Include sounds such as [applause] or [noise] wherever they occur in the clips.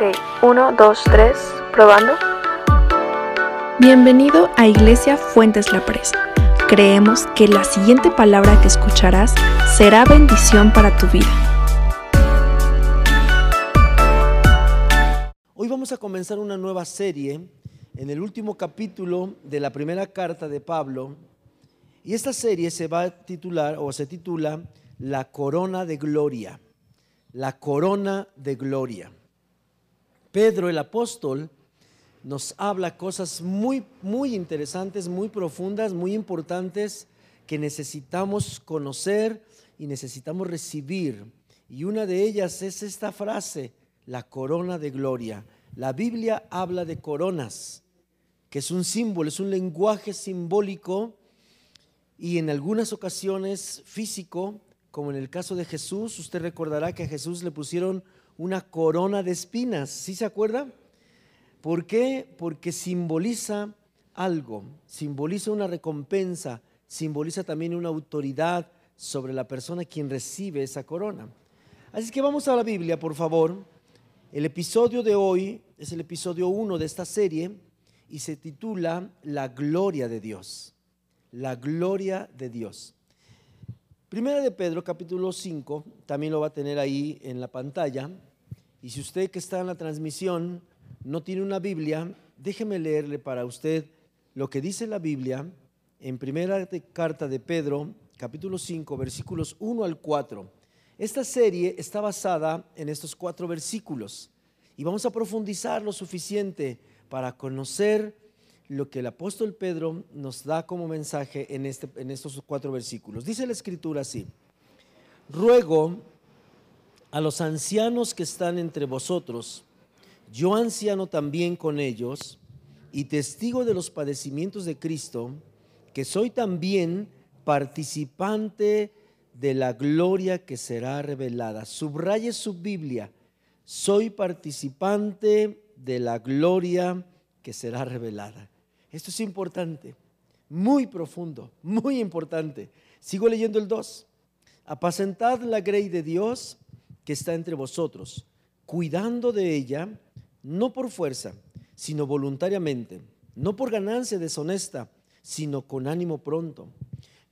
Ok, uno, dos, tres, probando. Bienvenido a Iglesia Fuentes La Presa. Creemos que la siguiente palabra que escucharás será bendición para tu vida. Hoy vamos a comenzar una nueva serie en el último capítulo de la primera carta de Pablo. Y esta serie se va a titular o se titula La Corona de Gloria. La Corona de Gloria. Pedro el apóstol nos habla cosas muy, muy interesantes, muy profundas, muy importantes que necesitamos conocer y necesitamos recibir. Y una de ellas es esta frase, la corona de gloria. La Biblia habla de coronas, que es un símbolo, es un lenguaje simbólico y en algunas ocasiones físico, como en el caso de Jesús, usted recordará que a Jesús le pusieron una corona de espinas. ¿Sí se acuerda? ¿Por qué? Porque simboliza algo, simboliza una recompensa, simboliza también una autoridad sobre la persona quien recibe esa corona. Así que vamos a la Biblia, por favor. El episodio de hoy es el episodio 1 de esta serie y se titula La gloria de Dios. La gloria de Dios. Primera de Pedro, capítulo 5, también lo va a tener ahí en la pantalla. Y si usted que está en la transmisión no tiene una Biblia, déjeme leerle para usted lo que dice la Biblia en primera carta de Pedro, capítulo 5, versículos 1 al 4. Esta serie está basada en estos cuatro versículos y vamos a profundizar lo suficiente para conocer lo que el apóstol Pedro nos da como mensaje en, este, en estos cuatro versículos. Dice la escritura así, ruego a los ancianos que están entre vosotros, yo anciano también con ellos, y testigo de los padecimientos de Cristo, que soy también participante de la gloria que será revelada. Subraye su Biblia, soy participante de la gloria que será revelada. Esto es importante, muy profundo, muy importante. Sigo leyendo el 2. Apacentad la grey de Dios que está entre vosotros, cuidando de ella, no por fuerza, sino voluntariamente, no por ganancia deshonesta, sino con ánimo pronto,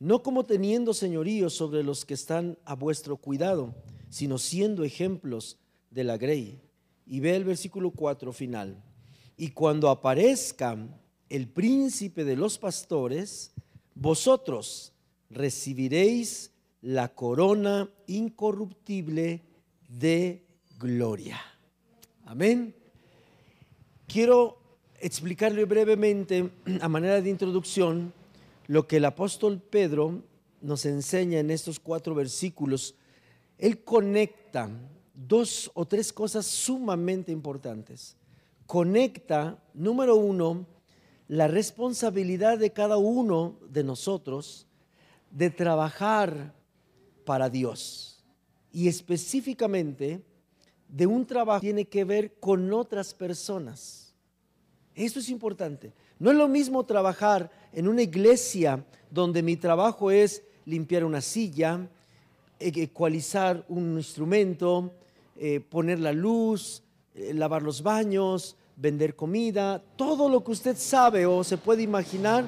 no como teniendo señorío sobre los que están a vuestro cuidado, sino siendo ejemplos de la grey. Y ve el versículo 4 final. Y cuando aparezca el príncipe de los pastores, vosotros recibiréis la corona incorruptible de gloria. Amén. Quiero explicarle brevemente, [clears throat] a manera de introducción, lo que el apóstol Pedro nos enseña en estos cuatro versículos. Él conecta dos o tres cosas sumamente importantes. Conecta, número uno, la responsabilidad de cada uno de nosotros de trabajar para Dios y específicamente de un trabajo que tiene que ver con otras personas. Esto es importante. No es lo mismo trabajar en una iglesia donde mi trabajo es limpiar una silla, e-, ecualizar un instrumento, eh, poner la luz, eh, lavar los baños, vender comida, todo lo que usted sabe o se puede imaginar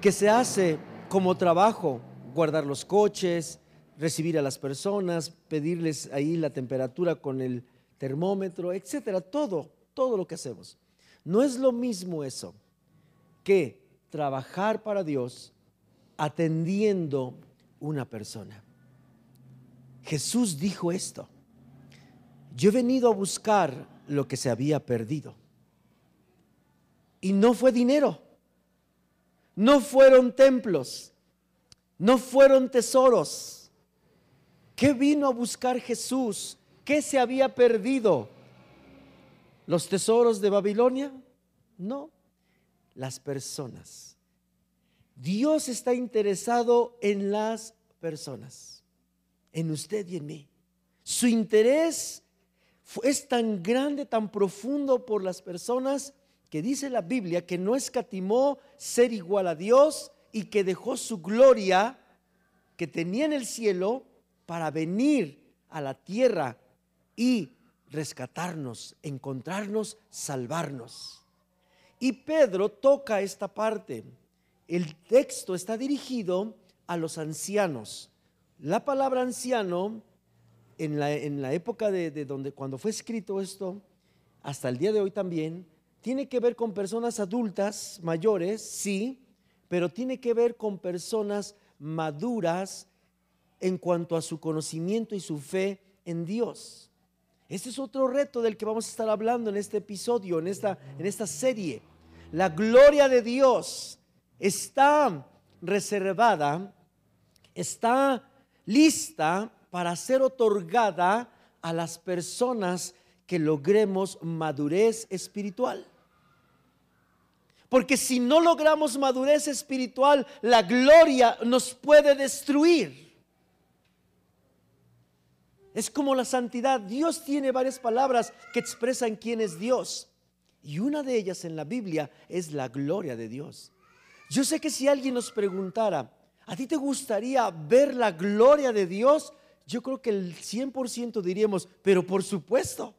que se hace como trabajo, guardar los coches, recibir a las personas, pedirles ahí la temperatura con el termómetro, etcétera, todo, todo lo que hacemos. No es lo mismo eso que trabajar para Dios atendiendo una persona. Jesús dijo esto. Yo he venido a buscar lo que se había perdido. Y no fue dinero, no fueron templos, no fueron tesoros ¿Qué vino a buscar Jesús? ¿Qué se había perdido? ¿Los tesoros de Babilonia? No, las personas. Dios está interesado en las personas, en usted y en mí. Su interés es tan grande, tan profundo por las personas que dice la Biblia que no escatimó ser igual a Dios y que dejó su gloria que tenía en el cielo para venir a la tierra y rescatarnos, encontrarnos, salvarnos. Y Pedro toca esta parte. El texto está dirigido a los ancianos. La palabra anciano, en la, en la época de, de donde, cuando fue escrito esto, hasta el día de hoy también, tiene que ver con personas adultas, mayores, sí, pero tiene que ver con personas maduras en cuanto a su conocimiento y su fe en Dios. Este es otro reto del que vamos a estar hablando en este episodio, en esta, en esta serie. La gloria de Dios está reservada, está lista para ser otorgada a las personas que logremos madurez espiritual. Porque si no logramos madurez espiritual, la gloria nos puede destruir. Es como la santidad. Dios tiene varias palabras que expresan quién es Dios. Y una de ellas en la Biblia es la gloria de Dios. Yo sé que si alguien nos preguntara, ¿a ti te gustaría ver la gloria de Dios? Yo creo que el 100% diríamos, pero por supuesto.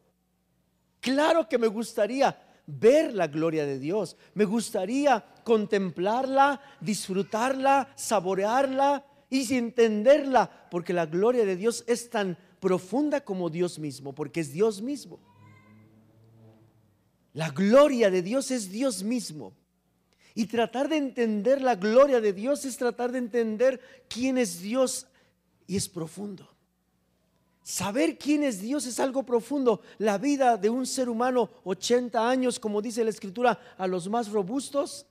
Claro que me gustaría ver la gloria de Dios. Me gustaría contemplarla, disfrutarla, saborearla y entenderla, porque la gloria de Dios es tan profunda como Dios mismo, porque es Dios mismo. La gloria de Dios es Dios mismo. Y tratar de entender la gloria de Dios es tratar de entender quién es Dios y es profundo. Saber quién es Dios es algo profundo. La vida de un ser humano, 80 años, como dice la escritura, a los más robustos,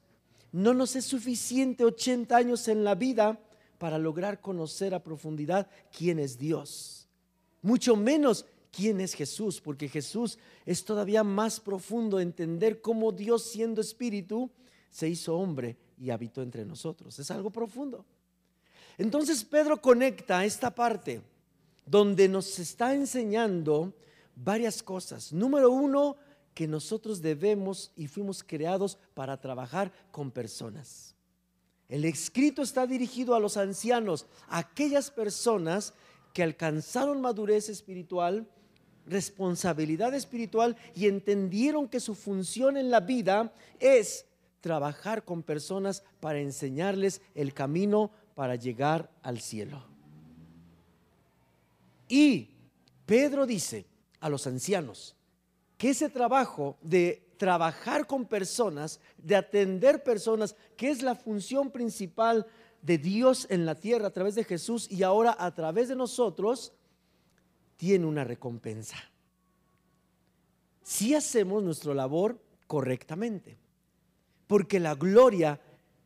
no nos es suficiente 80 años en la vida para lograr conocer a profundidad quién es Dios. Mucho menos quién es Jesús, porque Jesús es todavía más profundo entender cómo Dios siendo espíritu se hizo hombre y habitó entre nosotros. Es algo profundo. Entonces Pedro conecta esta parte donde nos está enseñando varias cosas. Número uno, que nosotros debemos y fuimos creados para trabajar con personas. El escrito está dirigido a los ancianos, a aquellas personas que alcanzaron madurez espiritual, responsabilidad espiritual y entendieron que su función en la vida es trabajar con personas para enseñarles el camino para llegar al cielo. Y Pedro dice a los ancianos que ese trabajo de trabajar con personas, de atender personas, que es la función principal de Dios en la tierra a través de Jesús y ahora a través de nosotros, tiene una recompensa. Si hacemos nuestra labor correctamente, porque la gloria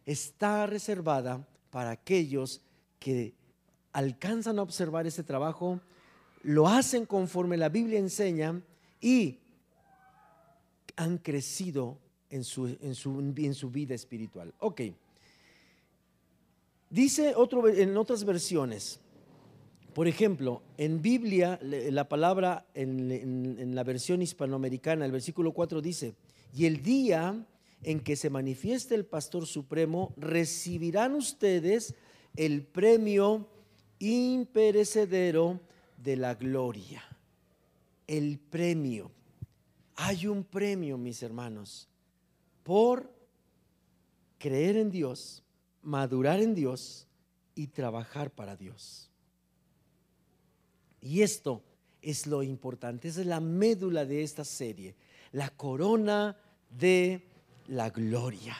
está reservada para aquellos que alcanzan a observar ese trabajo, lo hacen conforme la Biblia enseña y han crecido en su, en su, vida espiritual. Ok. Dice otro, en otras versiones, por ejemplo, en Biblia, la palabra en, en, la versión hispanoamericana, el versículo 4 dice, y el día en que se manifieste el pastor supremo, recibirán ustedes el premio imperecedero de la gloria. El premio. Hay un premio, mis hermanos, por creer en Dios, madurar en Dios y trabajar para Dios. Y esto es lo importante, es la médula de esta serie, la corona de la gloria.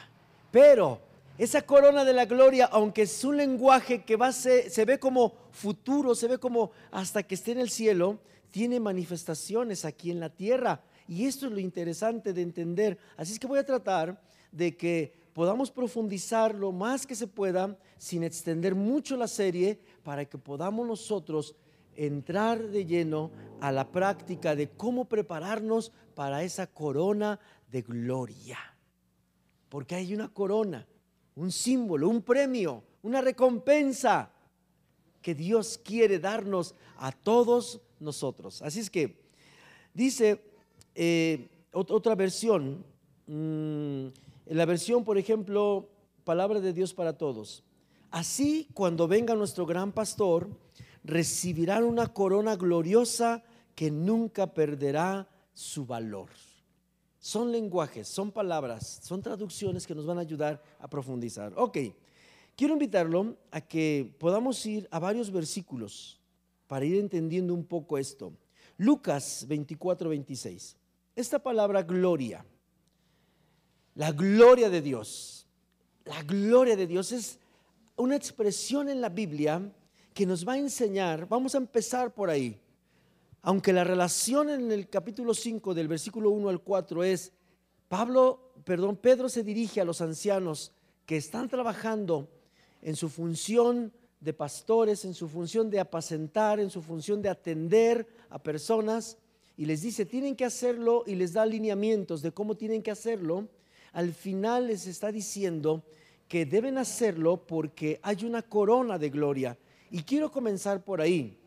Pero esa corona de la gloria, aunque es un lenguaje que va se ve como futuro, se ve como hasta que esté en el cielo, tiene manifestaciones aquí en la tierra. Y esto es lo interesante de entender. Así es que voy a tratar de que podamos profundizar lo más que se pueda sin extender mucho la serie para que podamos nosotros entrar de lleno a la práctica de cómo prepararnos para esa corona de gloria. Porque hay una corona un símbolo, un premio, una recompensa que Dios quiere darnos a todos nosotros. Así es que dice eh, otra versión, mm, en la versión, por ejemplo, Palabra de Dios para Todos. Así, cuando venga nuestro gran pastor, recibirán una corona gloriosa que nunca perderá su valor. Son lenguajes, son palabras, son traducciones que nos van a ayudar a profundizar. Ok, quiero invitarlo a que podamos ir a varios versículos para ir entendiendo un poco esto. Lucas 24, 26. Esta palabra gloria, la gloria de Dios, la gloria de Dios es una expresión en la Biblia que nos va a enseñar, vamos a empezar por ahí, aunque la relación en el capítulo 5 del versículo 1 al 4 es, Pablo, perdón, Pedro se dirige a los ancianos que están trabajando en su función de pastores, en su función de apacentar, en su función de atender a personas, y les dice, tienen que hacerlo y les da alineamientos de cómo tienen que hacerlo, al final les está diciendo que deben hacerlo porque hay una corona de gloria. Y quiero comenzar por ahí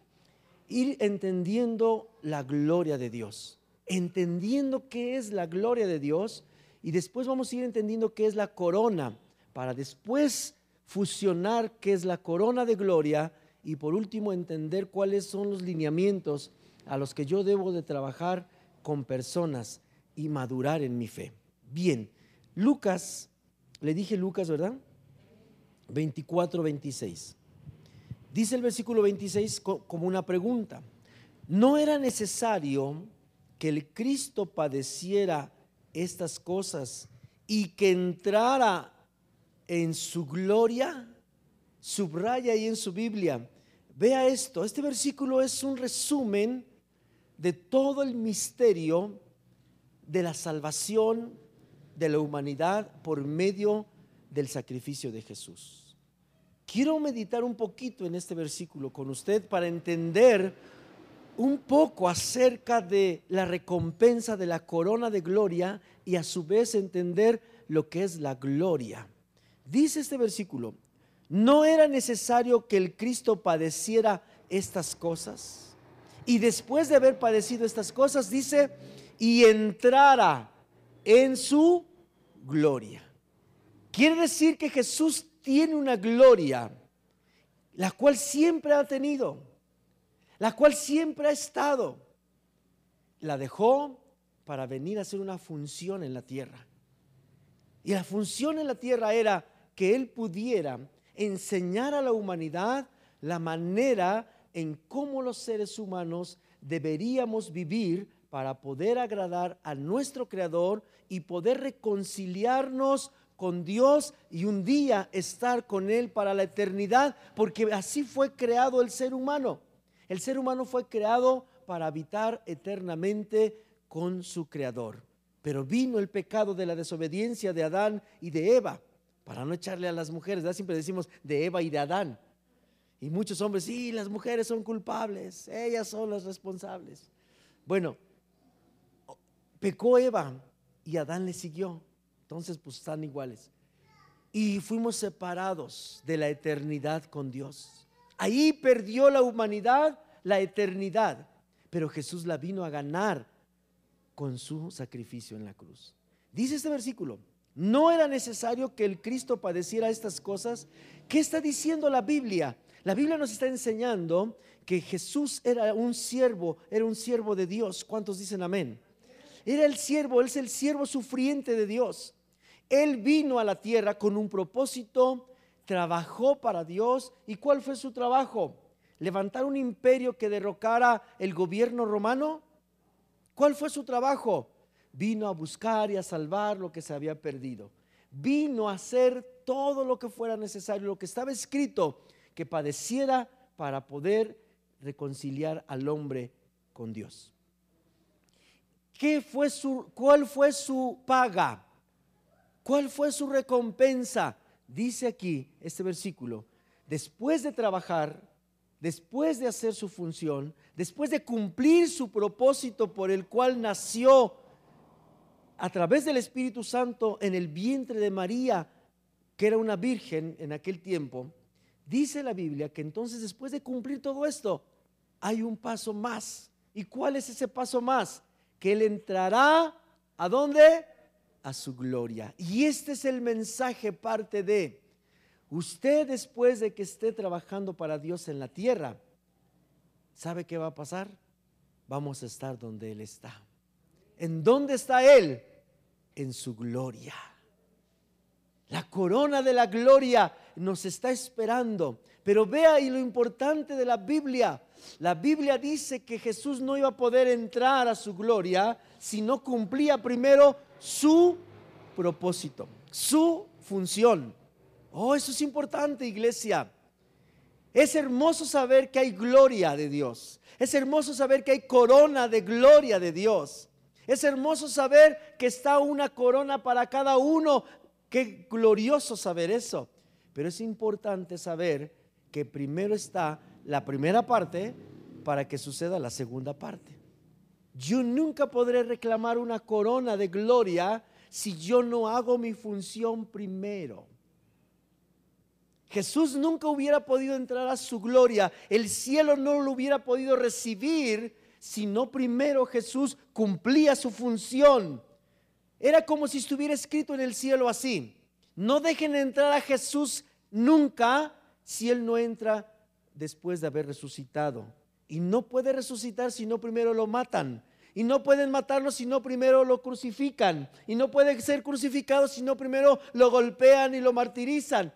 ir entendiendo la gloria de Dios, entendiendo qué es la gloria de Dios y después vamos a ir entendiendo qué es la corona, para después fusionar qué es la corona de gloria y por último entender cuáles son los lineamientos a los que yo debo de trabajar con personas y madurar en mi fe. Bien, Lucas, le dije Lucas, ¿verdad? 24, 26. Dice el versículo 26 como una pregunta. ¿No era necesario que el Cristo padeciera estas cosas y que entrara en su gloria? Subraya ahí en su Biblia. Vea esto, este versículo es un resumen de todo el misterio de la salvación de la humanidad por medio del sacrificio de Jesús. Quiero meditar un poquito en este versículo con usted para entender un poco acerca de la recompensa de la corona de gloria y a su vez entender lo que es la gloria. Dice este versículo, ¿no era necesario que el Cristo padeciera estas cosas? Y después de haber padecido estas cosas, dice, y entrara en su gloria. Quiere decir que Jesús tiene una gloria, la cual siempre ha tenido, la cual siempre ha estado. La dejó para venir a hacer una función en la tierra. Y la función en la tierra era que Él pudiera enseñar a la humanidad la manera en cómo los seres humanos deberíamos vivir para poder agradar a nuestro Creador y poder reconciliarnos con Dios y un día estar con Él para la eternidad, porque así fue creado el ser humano. El ser humano fue creado para habitar eternamente con su Creador. Pero vino el pecado de la desobediencia de Adán y de Eva, para no echarle a las mujeres, siempre decimos de Eva y de Adán. Y muchos hombres, sí, las mujeres son culpables, ellas son las responsables. Bueno, pecó Eva y Adán le siguió. Entonces, pues están iguales. Y fuimos separados de la eternidad con Dios. Ahí perdió la humanidad la eternidad, pero Jesús la vino a ganar con su sacrificio en la cruz. Dice este versículo, no era necesario que el Cristo padeciera estas cosas. ¿Qué está diciendo la Biblia? La Biblia nos está enseñando que Jesús era un siervo, era un siervo de Dios. ¿Cuántos dicen amén? Era el siervo, él es el siervo sufriente de Dios. Él vino a la tierra con un propósito, trabajó para Dios. ¿Y cuál fue su trabajo? ¿Levantar un imperio que derrocara el gobierno romano? ¿Cuál fue su trabajo? Vino a buscar y a salvar lo que se había perdido. Vino a hacer todo lo que fuera necesario, lo que estaba escrito, que padeciera para poder reconciliar al hombre con Dios. ¿Qué fue su, ¿Cuál fue su paga? ¿Cuál fue su recompensa? Dice aquí este versículo, después de trabajar, después de hacer su función, después de cumplir su propósito por el cual nació a través del Espíritu Santo en el vientre de María, que era una virgen en aquel tiempo, dice la Biblia que entonces después de cumplir todo esto, hay un paso más. ¿Y cuál es ese paso más? Que Él entrará a dónde? a su gloria. Y este es el mensaje parte de usted después de que esté trabajando para Dios en la tierra, ¿sabe qué va a pasar? vamos a estar donde Él está. ¿En dónde está Él? En su gloria. La corona de la gloria nos está esperando. Pero vea y lo importante de la Biblia. La Biblia dice que Jesús no iba a poder entrar a su gloria si no cumplía primero su propósito, su función. Oh, eso es importante, iglesia. Es hermoso saber que hay gloria de Dios. Es hermoso saber que hay corona de gloria de Dios. Es hermoso saber que está una corona para cada uno. Qué glorioso saber eso. Pero es importante saber que primero está la primera parte para que suceda la segunda parte. Yo nunca podré reclamar una corona de gloria si yo no hago mi función primero. Jesús nunca hubiera podido entrar a su gloria, el cielo no lo hubiera podido recibir si no primero Jesús cumplía su función. Era como si estuviera escrito en el cielo así. No dejen entrar a Jesús nunca si Él no entra después de haber resucitado. Y no puede resucitar si no primero lo matan. Y no pueden matarlo si no primero lo crucifican. Y no puede ser crucificado si no primero lo golpean y lo martirizan.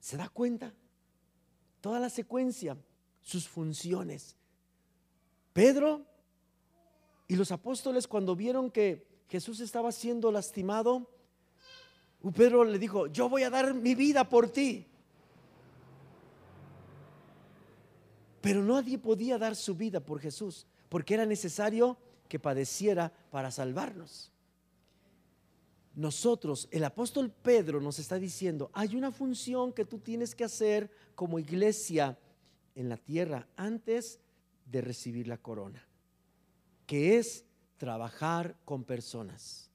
¿Se da cuenta? Toda la secuencia, sus funciones. Pedro y los apóstoles cuando vieron que Jesús estaba siendo lastimado, Pedro le dijo, yo voy a dar mi vida por ti. Pero nadie podía dar su vida por Jesús, porque era necesario que padeciera para salvarnos nosotros, el apóstol Pedro nos está diciendo, hay una función que tú tienes que hacer como iglesia en la tierra antes de recibir la corona, que es trabajar con personas.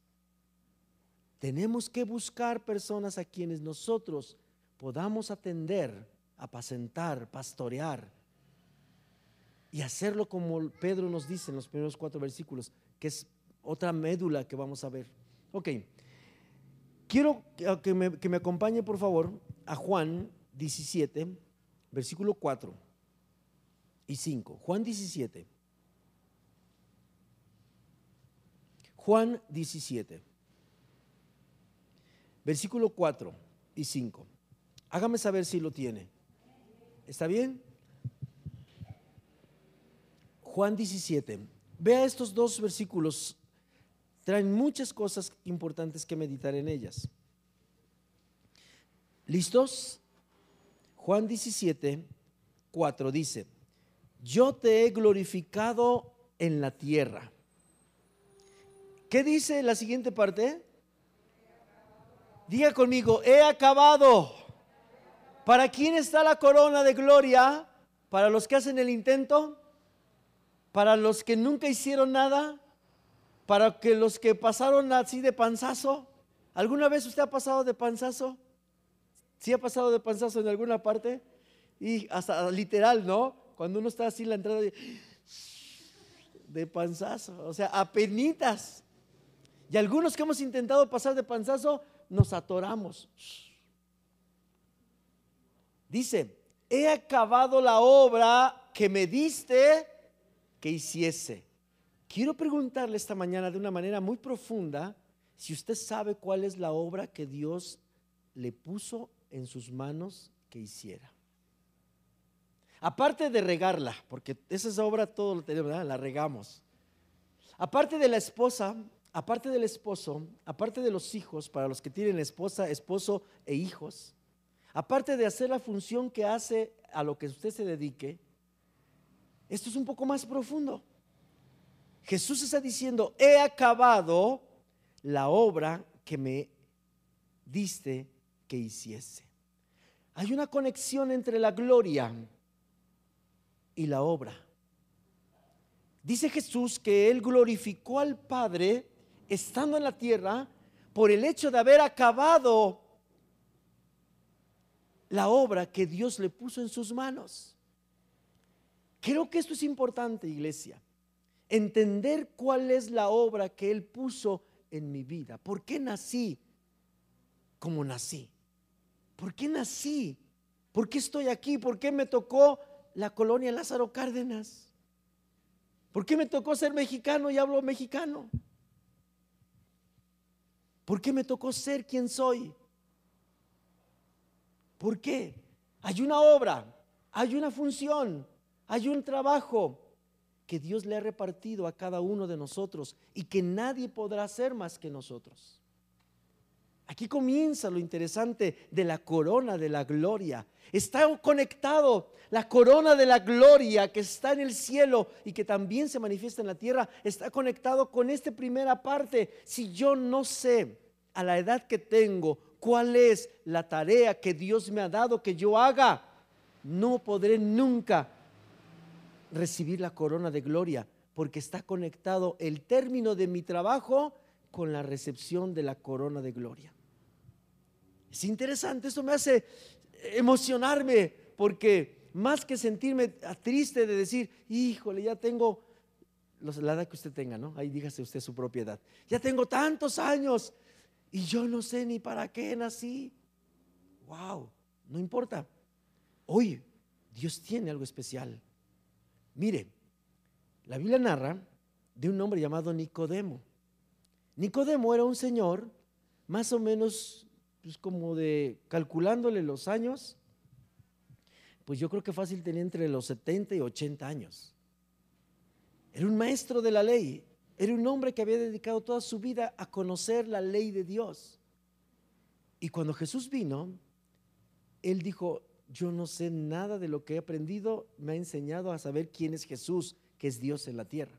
Tenemos que buscar personas a quienes nosotros podamos atender, apacentar, pastorear y hacerlo como Pedro nos dice en los primeros cuatro versículos, que es otra médula que vamos a ver. Ok, Quiero que me, que me acompañe, por favor, a Juan 17, versículo 4 y 5. Juan 17. Juan 17, versículo 4 y 5. Hágame saber si lo tiene. ¿Está bien? Juan 17. Vea estos dos versículos traen muchas cosas importantes que meditar en ellas. ¿Listos? Juan 17, 4 dice, yo te he glorificado en la tierra. ¿Qué dice la siguiente parte? Diga conmigo, he acabado. ¿Para quién está la corona de gloria? ¿Para los que hacen el intento? ¿Para los que nunca hicieron nada? para que los que pasaron así de panzazo, ¿alguna vez usted ha pasado de panzazo? ¿Sí ha pasado de panzazo en alguna parte? Y hasta literal, ¿no? Cuando uno está así en la entrada de, panzazo, o sea, apenitas. Y algunos que hemos intentado pasar de panzazo, nos atoramos. Dice, he acabado la obra que me diste que hiciese. Quiero preguntarle esta mañana de una manera muy profunda si usted sabe cuál es la obra que Dios le puso en sus manos que hiciera. Aparte de regarla, porque esa es obra todo lo tenemos, la regamos. Aparte de la esposa, aparte del esposo, aparte de los hijos, para los que tienen esposa, esposo e hijos, aparte de hacer la función que hace a lo que usted se dedique, esto es un poco más profundo. Jesús está diciendo, he acabado la obra que me diste que hiciese. Hay una conexión entre la gloria y la obra. Dice Jesús que Él glorificó al Padre estando en la tierra por el hecho de haber acabado la obra que Dios le puso en sus manos. Creo que esto es importante, iglesia entender cuál es la obra que Él puso en mi vida. ¿Por qué nací como nací? ¿Por qué nací? ¿Por qué estoy aquí? ¿Por qué me tocó la colonia Lázaro Cárdenas? ¿Por qué me tocó ser mexicano y hablo mexicano? ¿Por qué me tocó ser quien soy? ¿Por qué? Hay una obra, hay una función, hay un trabajo que Dios le ha repartido a cada uno de nosotros y que nadie podrá hacer más que nosotros. Aquí comienza lo interesante de la corona de la gloria. Está conectado la corona de la gloria que está en el cielo y que también se manifiesta en la tierra. Está conectado con esta primera parte. Si yo no sé a la edad que tengo cuál es la tarea que Dios me ha dado que yo haga, no podré nunca recibir la corona de gloria porque está conectado el término de mi trabajo con la recepción de la corona de gloria. Es interesante, esto me hace emocionarme porque más que sentirme triste de decir, híjole, ya tengo la edad que usted tenga, ¿no? Ahí dígase usted su propiedad. Ya tengo tantos años y yo no sé ni para qué nací. Wow, no importa. Hoy Dios tiene algo especial. Mire, la Biblia narra de un hombre llamado Nicodemo. Nicodemo era un señor más o menos pues como de calculándole los años, pues yo creo que fácil tenía entre los 70 y 80 años. Era un maestro de la ley, era un hombre que había dedicado toda su vida a conocer la ley de Dios. Y cuando Jesús vino, él dijo, yo no sé nada de lo que he aprendido, me ha enseñado a saber quién es Jesús, que es Dios en la tierra.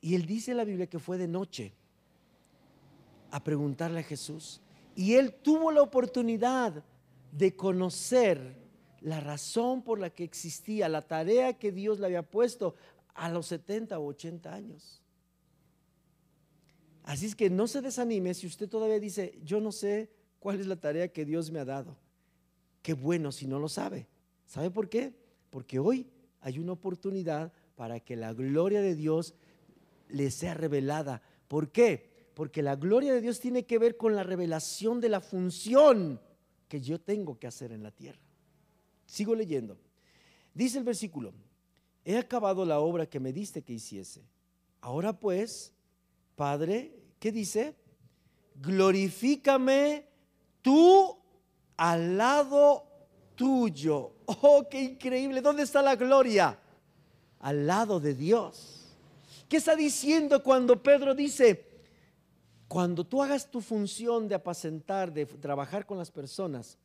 Y él dice en la Biblia que fue de noche a preguntarle a Jesús, y él tuvo la oportunidad de conocer la razón por la que existía, la tarea que Dios le había puesto a los 70 o 80 años. Así es que no se desanime si usted todavía dice, yo no sé cuál es la tarea que Dios me ha dado. Qué bueno si no lo sabe. ¿Sabe por qué? Porque hoy hay una oportunidad para que la gloria de Dios le sea revelada. ¿Por qué? Porque la gloria de Dios tiene que ver con la revelación de la función que yo tengo que hacer en la tierra. Sigo leyendo. Dice el versículo, he acabado la obra que me diste que hiciese. Ahora pues, Padre, ¿qué dice? Glorifícame tú al lado tuyo. Oh, qué increíble. ¿Dónde está la gloria? Al lado de Dios. ¿Qué está diciendo cuando Pedro dice, cuando tú hagas tu función de apacentar, de trabajar con las personas,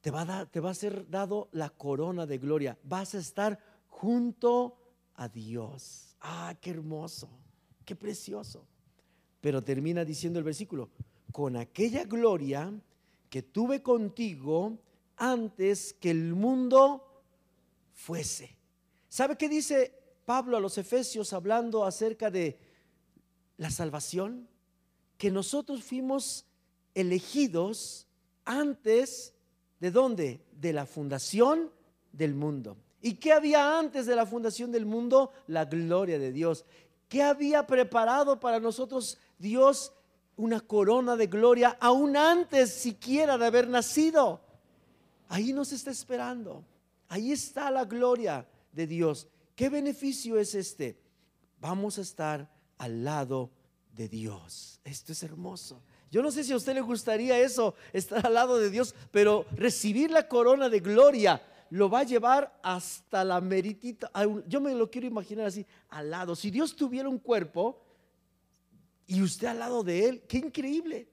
te va, a a ser dado la corona de gloria. Vas a estar junto a Dios. Ah, qué hermoso, qué precioso. Pero termina diciendo el versículo, con aquella gloria que tuve contigo antes que el mundo fuese. ¿Sabe qué dice Pablo a los Efesios hablando acerca de la salvación? que nosotros fuimos elegidos antes de dónde? De la fundación del mundo. ¿Y qué había antes de la fundación del mundo? La gloria de Dios. ¿Qué había preparado para nosotros Dios? Una corona de gloria aún antes siquiera de haber nacido. Ahí nos está esperando. Ahí está la gloria de Dios. ¿Qué beneficio es este? Vamos a estar al lado de Dios. Esto es hermoso. Yo no sé si a usted le gustaría eso, estar al lado de Dios, pero recibir la corona de gloria lo va a llevar hasta la meritita. Yo me lo quiero imaginar así, al lado. Si Dios tuviera un cuerpo y usted al lado de él, qué increíble.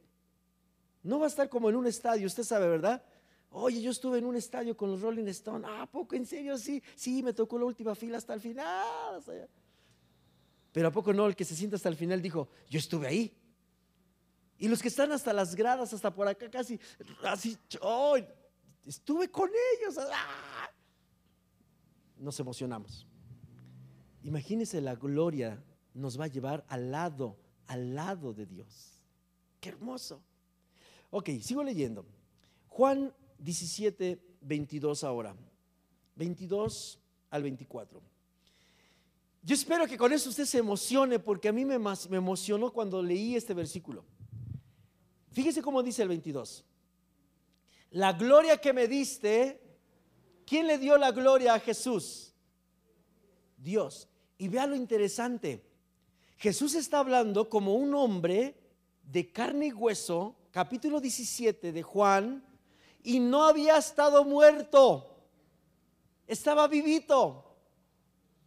No va a estar como en un estadio, usted sabe, ¿verdad? Oye, yo estuve en un estadio con los Rolling Stones. Ah, poco, en serio, sí, sí, me tocó la última fila hasta el final. Pero ¿a poco no el que se sienta hasta el final dijo, yo estuve ahí? Y los que están hasta las gradas, hasta por acá casi, así, oh, estuve con ellos. ¡ah! Nos emocionamos. Imagínense la gloria nos va a llevar al lado, al lado de Dios. Qué hermoso. Ok, sigo leyendo. Juan 17, 22 ahora. 22 al 24. Yo espero que con eso usted se emocione porque a mí me, me emocionó cuando leí este versículo. Fíjese cómo dice el 22. La gloria que me diste, ¿quién le dio la gloria a Jesús? Dios. Y vea lo interesante. Jesús está hablando como un hombre de carne y hueso, capítulo 17 de Juan, y no había estado muerto, estaba vivito.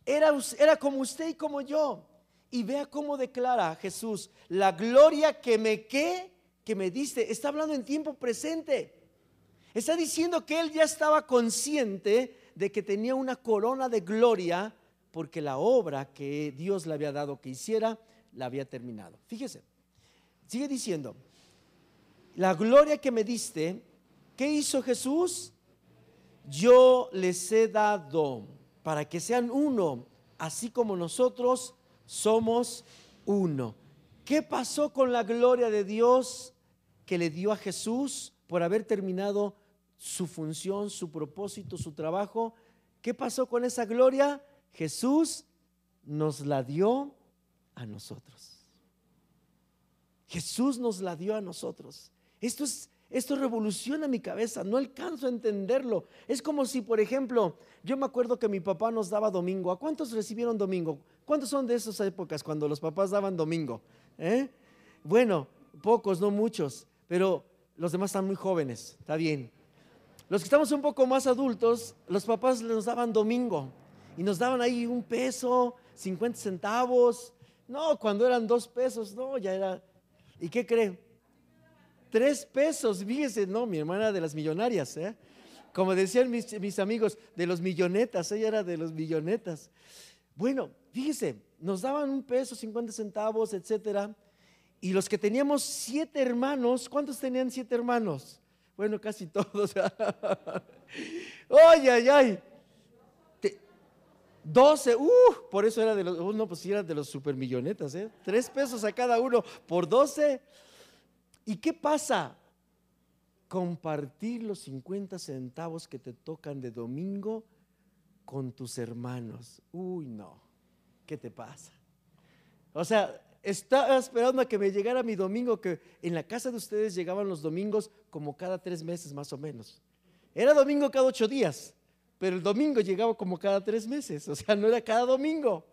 Era, era como usted y como yo. Y vea cómo declara Jesús, la gloria que me que, que me diste, está hablando en tiempo presente. Está diciendo que él ya estaba consciente de que tenía una corona de gloria porque la obra que Dios le había dado que hiciera la había terminado. Fíjese, sigue diciendo, la gloria que me diste, ¿qué hizo Jesús? Yo les he dado para que sean uno, así como nosotros somos uno. ¿Qué pasó con la gloria de Dios que le dio a Jesús por haber terminado su función, su propósito, su trabajo? ¿Qué pasó con esa gloria? Jesús nos la dio a nosotros. Jesús nos la dio a nosotros. Esto es esto revoluciona mi cabeza, no alcanzo a entenderlo. Es como si, por ejemplo, yo me acuerdo que mi papá nos daba domingo. ¿A cuántos recibieron domingo? ¿Cuántos son de esas épocas cuando los papás daban domingo? ¿Eh? Bueno, pocos, no muchos, pero los demás están muy jóvenes, está bien. Los que estamos un poco más adultos, los papás nos daban domingo y nos daban ahí un peso, 50 centavos. No, cuando eran dos pesos, no, ya era. ¿Y qué cree? Tres pesos, fíjese, no, mi hermana de las millonarias, ¿eh? Como decían mis, mis amigos, de los millonetas, ella era de los millonetas. Bueno, fíjese, nos daban un peso, 50 centavos, etcétera. Y los que teníamos siete hermanos, ¿cuántos tenían siete hermanos? Bueno, casi todos. [laughs] ¡Ay, ay, ay! Doce, uh, por eso era de los, uh, no, pues era de los supermillonetas, ¿eh? Tres pesos a cada uno por doce. ¿Y qué pasa? Compartir los 50 centavos que te tocan de domingo con tus hermanos. Uy, no. ¿Qué te pasa? O sea, estaba esperando a que me llegara mi domingo, que en la casa de ustedes llegaban los domingos como cada tres meses más o menos. Era domingo cada ocho días, pero el domingo llegaba como cada tres meses. O sea, no era cada domingo.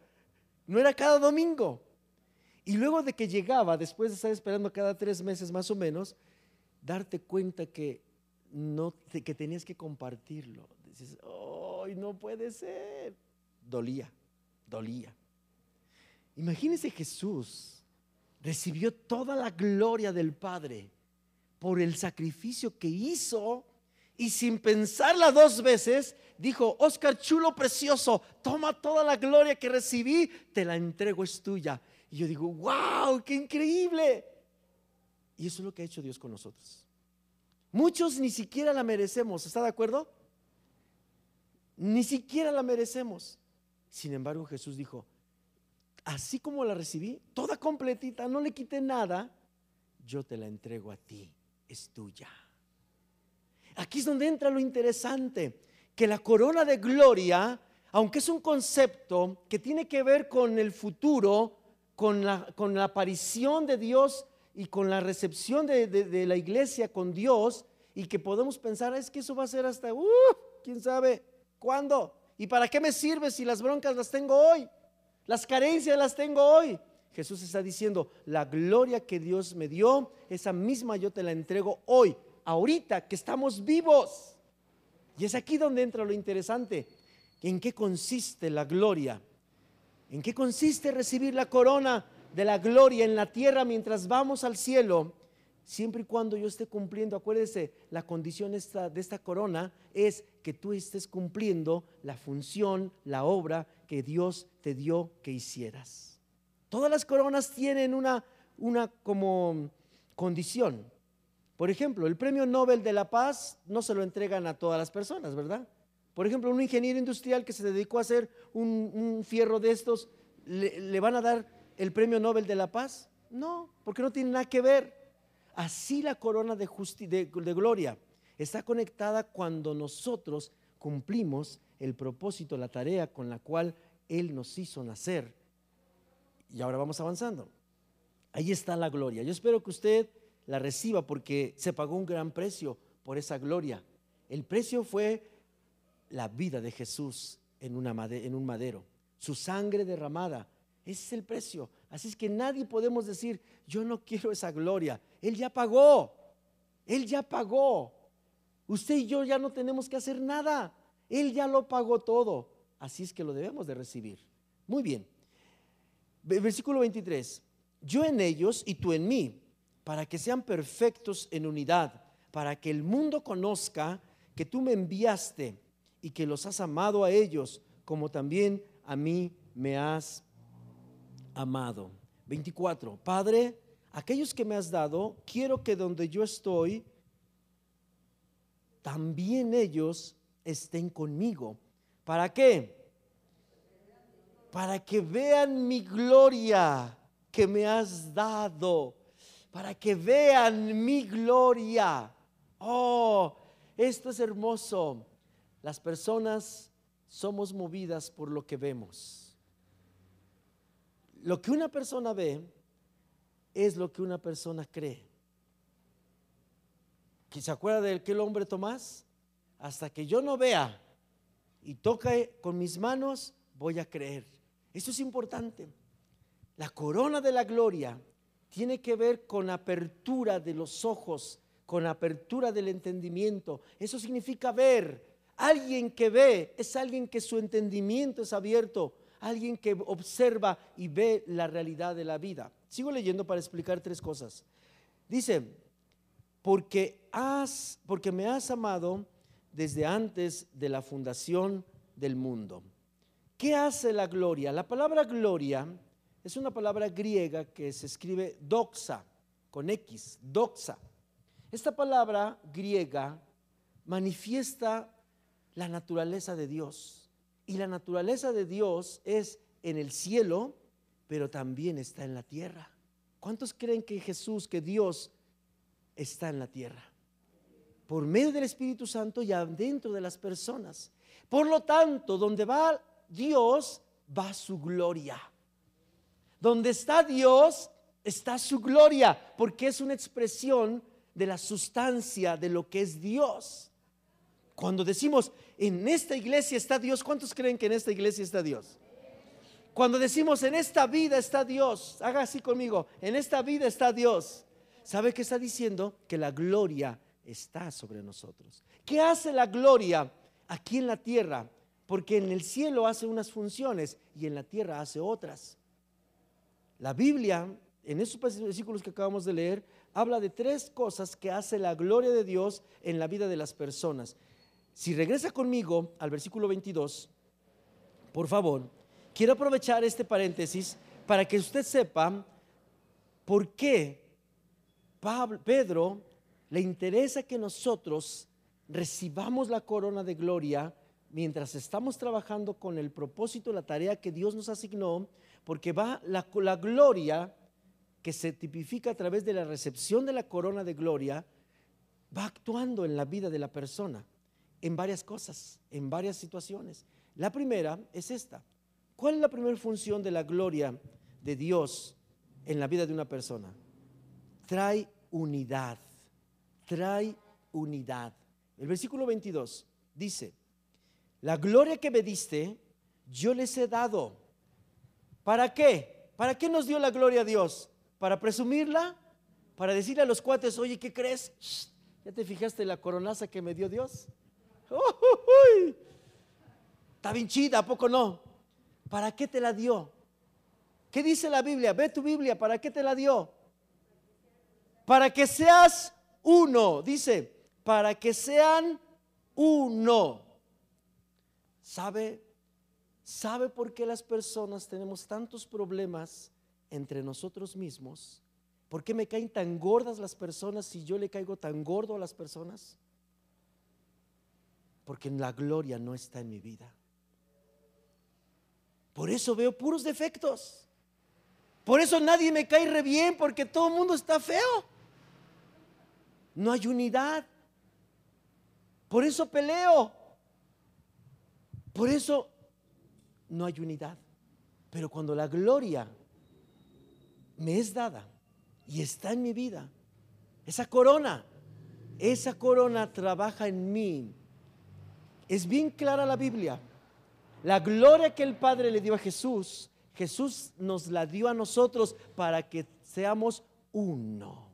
No era cada domingo. Y luego de que llegaba, después de estar esperando cada tres meses más o menos, darte cuenta que, no, que tenías que compartirlo. Dices, ¡ay, no puede ser! Dolía, dolía. Imagínese Jesús recibió toda la gloria del Padre por el sacrificio que hizo y sin pensarla dos veces, dijo, Oscar chulo precioso, toma toda la gloria que recibí, te la entrego, es tuya. Y yo digo, wow, qué increíble. Y eso es lo que ha hecho Dios con nosotros. Muchos ni siquiera la merecemos, ¿está de acuerdo? Ni siquiera la merecemos. Sin embargo, Jesús dijo, así como la recibí, toda completita, no le quité nada, yo te la entrego a ti, es tuya. Aquí es donde entra lo interesante, que la corona de gloria, aunque es un concepto que tiene que ver con el futuro, con la, con la aparición de Dios y con la recepción de, la iglesia con Dios y que podemos pensar, es que eso va a ser hasta, uh, quién sabe cuándo. ¿Y para qué me sirve si las broncas las tengo hoy? Las carencias las tengo hoy. Jesús está diciendo, la gloria que Dios me dio, esa misma yo te la entrego hoy, ahorita que estamos vivos. Y es aquí donde entra lo interesante. ¿En qué consiste la gloria? ¿En qué consiste recibir la corona de la gloria en la tierra mientras vamos al cielo? Siempre y cuando yo esté cumpliendo, acuérdese, la condición de esta corona es que tú estés cumpliendo la función, la obra que Dios te dio que hicieras. Todas las coronas tienen una, una como condición. Por ejemplo, el premio Nobel de la Paz no se lo entregan a todas las personas, ¿verdad? Por ejemplo, un ingeniero industrial que se dedicó a hacer un, fierro de estos, ¿le, van a dar el premio Nobel de la Paz? No, porque no tiene nada que ver. Así la corona de, gloria está conectada cuando nosotros cumplimos el propósito, la tarea con la cual Él nos hizo nacer. Y ahora vamos avanzando. Ahí está la gloria. Yo espero que usted la reciba porque se pagó un gran precio por esa gloria. El precio fue la vida de Jesús en, un madero. su sangre derramada. Ese es el precio. Así es que nadie podemos decir, yo no quiero esa gloria. Él ya pagó. Él ya pagó. Usted y yo ya no tenemos que hacer nada. Él ya lo pagó todo. Así es que lo debemos de recibir. Muy bien. Versículo 23. Yo en ellos y tú en mí, para que sean perfectos en unidad, para que el mundo conozca que tú me enviaste y que los has amado a ellos, como también a mí me has amado. 24. Padre, aquellos que me has dado, quiero que donde yo estoy, también ellos estén conmigo. ¿Para qué? Para que vean mi gloria que me has dado. Para que vean mi gloria. Oh, esto es hermoso. Las personas somos movidas por lo que vemos. Lo que una persona ve es lo que una persona cree. ¿Se acuerda de aquel hombre Tomás? Hasta que yo no vea y toque con mis manos, voy a creer. Eso es importante. La corona de la gloria tiene que ver con apertura de los ojos, con apertura del entendimiento. Eso significa ver. Alguien que ve es alguien que su entendimiento es abierto, alguien que observa y ve la realidad de la vida. Sigo leyendo para explicar tres cosas. Dice, porque has porque me has amado desde antes de la fundación del mundo. ¿Qué hace la gloria? La palabra gloria es una palabra griega que se escribe doxa con X, doxa. Esta palabra griega manifiesta la naturaleza de Dios. Y la naturaleza de Dios es en el cielo, pero también está en la tierra. ¿Cuántos creen que Jesús, que Dios está en la tierra? Por medio del Espíritu Santo y adentro de las personas. Por lo tanto, donde va Dios, va su gloria. Donde está Dios, está su gloria, porque es una expresión de la sustancia de lo que es Dios. Cuando decimos, en esta iglesia está Dios, ¿cuántos creen que en esta iglesia está Dios? Cuando decimos, en esta vida está Dios, haga así conmigo, en esta vida está Dios. ¿Sabe qué está diciendo? Que la gloria está sobre nosotros. ¿Qué hace la gloria aquí en la tierra? Porque en el cielo hace unas funciones y en la tierra hace otras. La Biblia, en esos versículos que acabamos de leer, habla de tres cosas que hace la gloria de Dios en la vida de las personas. Si regresa conmigo al versículo 22, por favor, quiero aprovechar este paréntesis para que usted sepa por qué Pedro le interesa que nosotros recibamos la corona de gloria mientras estamos trabajando con el propósito, la tarea que Dios nos asignó, porque va la, gloria que se tipifica a través de la recepción de la corona de gloria, va actuando en la vida de la persona en varias cosas, en varias situaciones. La primera es esta. ¿Cuál es la primera función de la gloria de Dios en la vida de una persona? Trae unidad, trae unidad. El versículo 22 dice, la gloria que me diste, yo les he dado. ¿Para qué? ¿Para qué nos dio la gloria a Dios? para presumirla, para decirle a los cuates, oye, ¿qué crees? ¿Ya te fijaste la coronaza que me dio Dios? [laughs] Está bien chida, ¿a poco no? ¿Para qué te la dio? ¿Qué dice la Biblia? Ve tu Biblia, ¿para qué te la dio? Para que seas uno, dice, para que sean uno. ¿Sabe? ¿Sabe por qué las personas tenemos tantos problemas entre nosotros mismos, ¿por qué me caen tan gordas las personas si yo le caigo tan gordo a las personas? Porque la gloria no está en mi vida. Por eso veo puros defectos. Por eso nadie me cae re bien, porque todo el mundo está feo. No hay unidad. Por eso peleo. Por eso no hay unidad. Pero cuando la gloria me es dada y está en mi vida. Esa corona, esa corona trabaja en mí. Es bien clara la Biblia. La gloria que el Padre le dio a Jesús, Jesús nos la dio a nosotros para que seamos uno.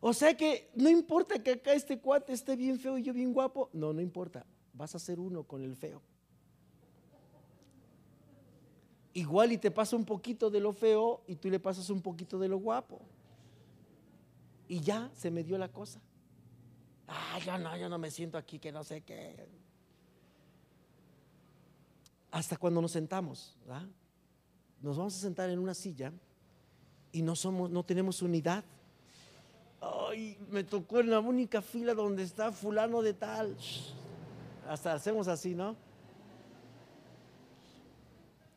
O sea que no importa que acá este cuate esté bien feo y yo bien guapo, no, no importa, vas a ser uno con el feo. Igual y te pasa un poquito de lo feo y tú le pasas un poquito de lo guapo. Y ya se me dio la cosa. Ah, yo no, yo no me siento aquí que no sé qué. Hasta cuando nos sentamos, ¿verdad? Nos vamos a sentar en una silla y no somos, no tenemos unidad. Ay, me tocó en la única fila donde está fulano de tal. Hasta hacemos así, ¿no?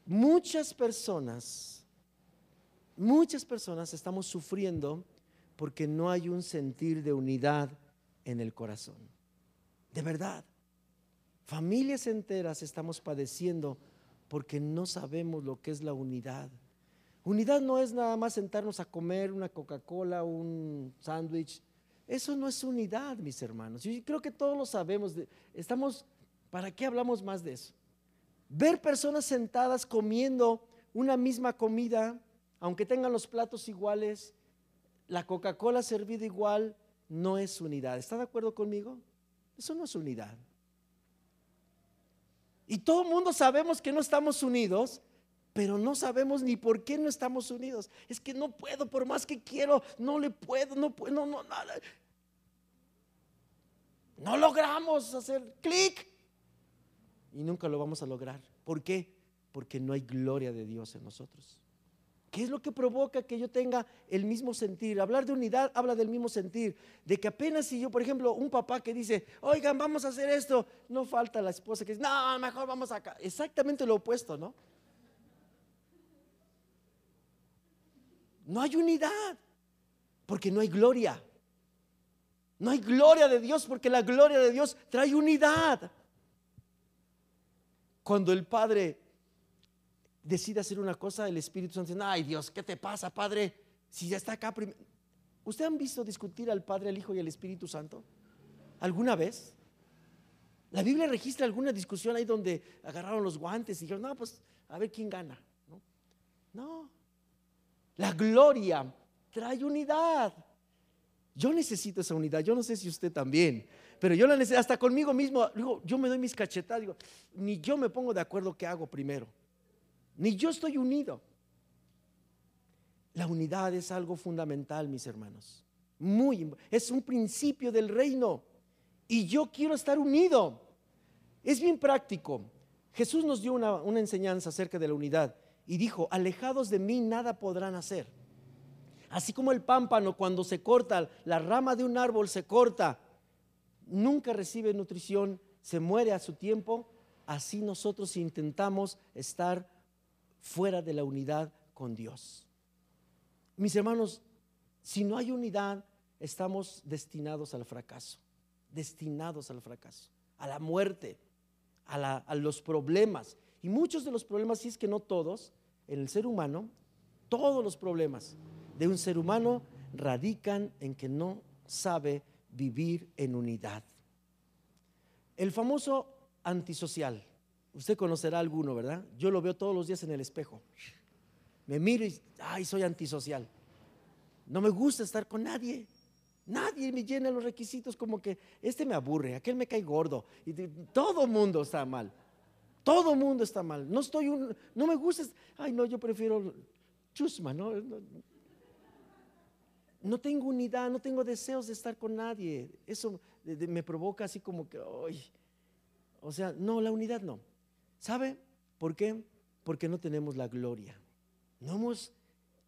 Muchas personas, muchas personas estamos sufriendo porque no hay un sentir de unidad en el corazón. De verdad. Familias enteras estamos padeciendo porque no sabemos lo que es la unidad. Unidad no es nada más sentarnos a comer una Coca-Cola, un sándwich. Eso no es unidad, mis hermanos. Yo creo que todos lo sabemos. Estamos, ¿para qué hablamos más de eso? Ver personas sentadas comiendo una misma comida, aunque tengan los platos iguales, la Coca-Cola servida igual, no es unidad. ¿Está de acuerdo conmigo? Eso no es unidad. Y todo el mundo sabemos que no estamos unidos, pero no sabemos ni por qué no estamos unidos. Es que no puedo, por más que quiero, no le puedo, no puedo, no, no, nada. No logramos hacer clic y nunca lo vamos a lograr. ¿Por qué? Porque no hay gloria de Dios en nosotros. ¿Qué es lo que provoca que yo tenga el mismo sentir? Hablar de unidad habla del mismo sentir. De que apenas si yo, por ejemplo, un papá que dice, oigan, vamos a hacer esto, no falta la esposa que dice, no, mejor vamos acá. Exactamente lo opuesto, ¿no? No hay unidad, porque no hay gloria. No hay gloria de Dios, porque la gloria de Dios trae unidad. Cuando el Padre decide hacer una cosa, el Espíritu Santo dice, ay Dios, ¿qué te pasa, Padre? Si ya está acá. ¿Usted han visto discutir al Padre, al Hijo y al Espíritu Santo? ¿Alguna vez? La Biblia registra alguna discusión ahí donde agarraron los guantes y dijeron, no, pues a ver quién gana. No. la gloria trae unidad. Yo necesito esa unidad, yo no sé si usted también. Pero yo la necesito, hasta conmigo mismo, digo, yo me doy mis cachetadas, digo, ni yo me pongo de acuerdo qué hago primero. Ni yo estoy unido. La unidad es algo fundamental, mis hermanos. Muy, es un principio del reino. Y yo quiero estar unido. Es bien práctico. Jesús nos dio una, una enseñanza acerca de la unidad y dijo, alejados de mí nada podrán hacer. Así como el pámpano cuando se corta, la rama de un árbol se corta nunca recibe nutrición, se muere a su tiempo, así nosotros intentamos estar fuera de la unidad con Dios. Mis hermanos, si no hay unidad, estamos destinados al fracaso, destinados al fracaso, a la muerte, a, a los problemas. Y muchos de los problemas, si es que no todos, en el ser humano, todos los problemas de un ser humano radican en que no sabe vivir en unidad. El famoso antisocial, usted conocerá alguno, ¿verdad? Yo lo veo todos los días en el espejo. Me miro y, ay, soy antisocial. No me gusta estar con nadie. Nadie me llena los requisitos como que este me aburre, aquel me cae gordo. Y todo mundo está mal. Todo mundo está mal. No estoy no me gusta. Ay, no, yo prefiero chusma, ¿no? No tengo unidad, no tengo deseos de estar con nadie. Eso me provoca así como que, o sea, no, la unidad no. ¿Sabe por qué? Porque no tenemos la gloria. No hemos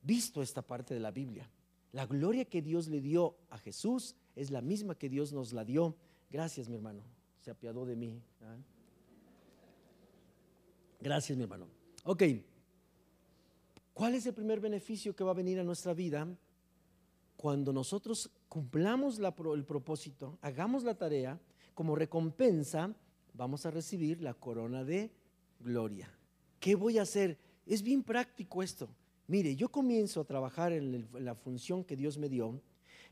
visto esta parte de la Biblia. La gloria que Dios le dio a Jesús es la misma que Dios nos la dio. Gracias, mi hermano. Se apiadó de mí. ¿ah? Gracias, mi hermano. Ok. ¿Cuál es el primer beneficio que va a venir a nuestra vida? Cuando nosotros cumplamos el propósito, hagamos la tarea, como recompensa vamos a recibir la corona de gloria. ¿Qué voy a hacer? Es bien práctico esto. Mire, yo comienzo a trabajar en la función que Dios me dio,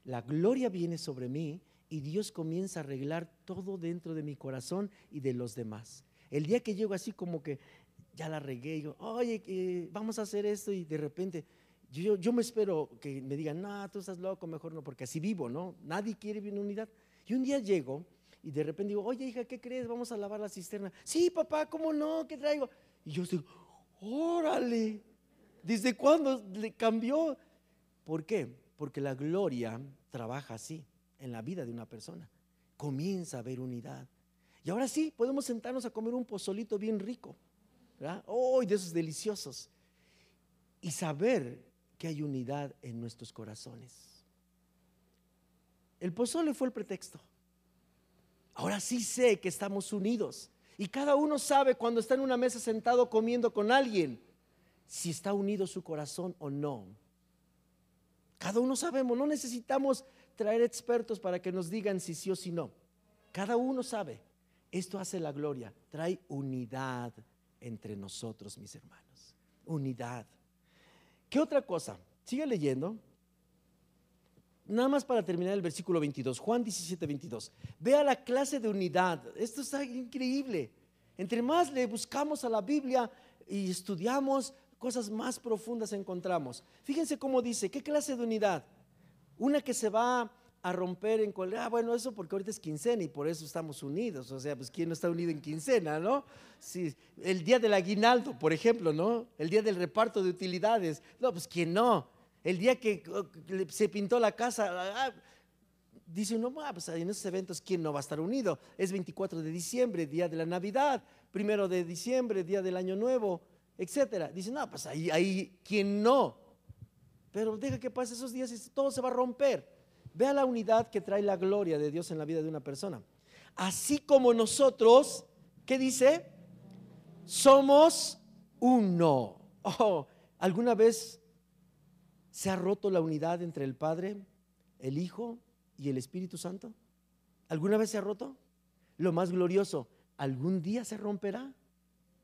la gloria viene sobre mí y Dios comienza a arreglar todo dentro de mi corazón y de los demás. El día que llego así como que ya la regué, digo, oye, eh, vamos a hacer esto y de repente yo, yo me espero que me digan, no, tú estás loco, mejor no, porque así vivo, ¿no? Nadie quiere vivir en unidad. Y un día llego y de repente digo, oye, hija, ¿qué crees? Vamos a lavar la cisterna. Sí, papá, ¿cómo no? ¿Qué traigo? Y yo digo, órale, ¿desde cuándo le cambió? ¿Por qué? Porque la gloria trabaja así en la vida de una persona. Comienza a haber unidad. Y ahora sí, podemos sentarnos a comer un pozolito bien rico. ¿verdad? ¡Oh, de esos deliciosos! Y saber que hay unidad en nuestros corazones. El pozole fue el pretexto. Ahora sí sé que estamos unidos. Y cada uno sabe cuando está en una mesa sentado comiendo con alguien si está unido su corazón o no. Cada uno sabemos, no necesitamos traer expertos para que nos digan si sí o si no. Cada uno sabe. Esto hace la gloria, trae unidad entre nosotros, mis hermanos. Unidad. ¿Qué otra cosa? Sigue leyendo. Nada más para terminar el versículo 22, Juan 17, 22. Vea la clase de unidad. Esto está increíble. Entre más le buscamos a la Biblia y estudiamos, cosas más profundas encontramos. Fíjense cómo dice, ¿qué clase de unidad? Una que se va a romper en cual, ah, bueno, eso porque ahorita es quincena y por eso estamos unidos. O sea, pues ¿quién no está unido en quincena, no? Sí, el día del aguinaldo, por ejemplo, ¿no? El día del reparto de utilidades. No, pues ¿quién no? El día que se pintó la casa, ah, dice uno, ah, pues en esos eventos, ¿quién no va a estar unido? Es 24 de diciembre, día de la Navidad, primero de diciembre, día del Año Nuevo, etcétera. Dice, no, pues ahí, ahí, ¿quién no? Pero deja que pase esos días y todo se va a romper. Vea la unidad que trae la gloria de Dios en la vida de una persona. Así como nosotros, ¿qué dice? Somos uno. Oh, ¿Alguna vez se ha roto la unidad entre el Padre, el Hijo y el Espíritu Santo? ¿Alguna vez se ha roto? Lo más glorioso, ¿algún día se romperá?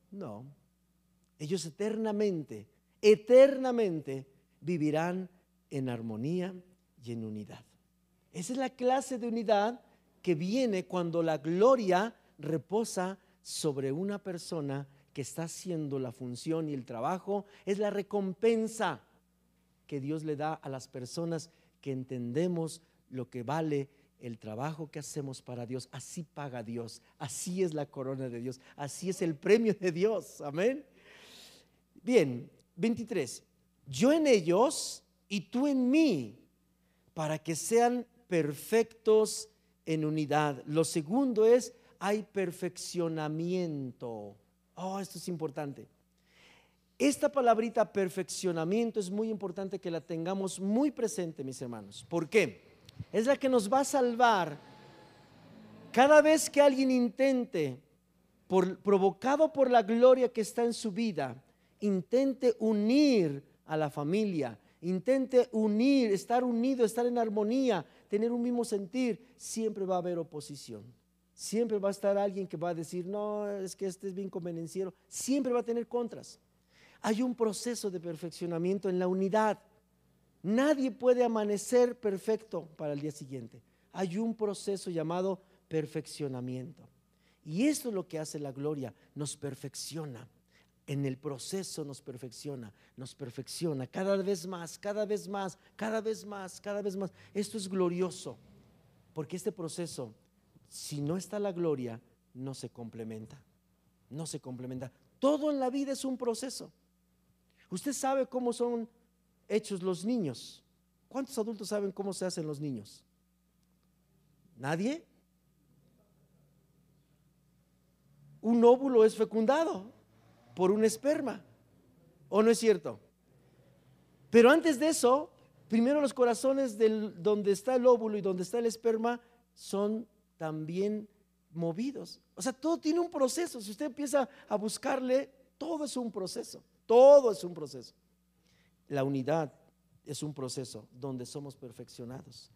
No. Ellos eternamente, eternamente vivirán en armonía y en unidad. Esa es la clase de unidad que viene cuando la gloria reposa sobre una persona que está haciendo la función y el trabajo. Es la recompensa que Dios le da a las personas que entendemos lo que vale el trabajo que hacemos para Dios. Así paga Dios. Así es la corona de Dios. Así es el premio de Dios. Amén. Bien, 23. Yo en ellos y tú en mí, para que sean perfectos en unidad. Lo segundo es, hay perfeccionamiento. Oh, esto es importante. Esta palabrita perfeccionamiento es muy importante que la tengamos muy presente, mis hermanos. ¿Por qué? Es la que nos va a salvar cada vez que alguien intente, por, provocado por la gloria que está en su vida, intente unir a la familia, intente unir, estar unido, estar en armonía, tener un mismo sentir, siempre va a haber oposición. Siempre va a estar alguien que va a decir, no, es que este es bien convenenciero. Siempre va a tener contras. Hay un proceso de perfeccionamiento en la unidad. Nadie puede amanecer perfecto para el día siguiente. Hay un proceso llamado perfeccionamiento. Y esto es lo que hace la gloria, nos perfecciona en el proceso nos perfecciona, nos perfecciona cada vez más, cada vez más, cada vez más, cada vez más. Esto es glorioso, porque este proceso, si no está la gloria, no se complementa, no se complementa. Todo en la vida es un proceso. Usted sabe cómo son hechos los niños. ¿Cuántos adultos saben cómo se hacen los niños? ¿Nadie? Un óvulo es fecundado por un esperma. ¿O no es cierto? Pero antes de eso, primero los corazones del, donde está el óvulo y donde está el esperma son también movidos. O sea, todo tiene un proceso. Si usted empieza a buscarle, todo es un proceso. Todo es un proceso. La unidad es un proceso donde somos perfeccionados.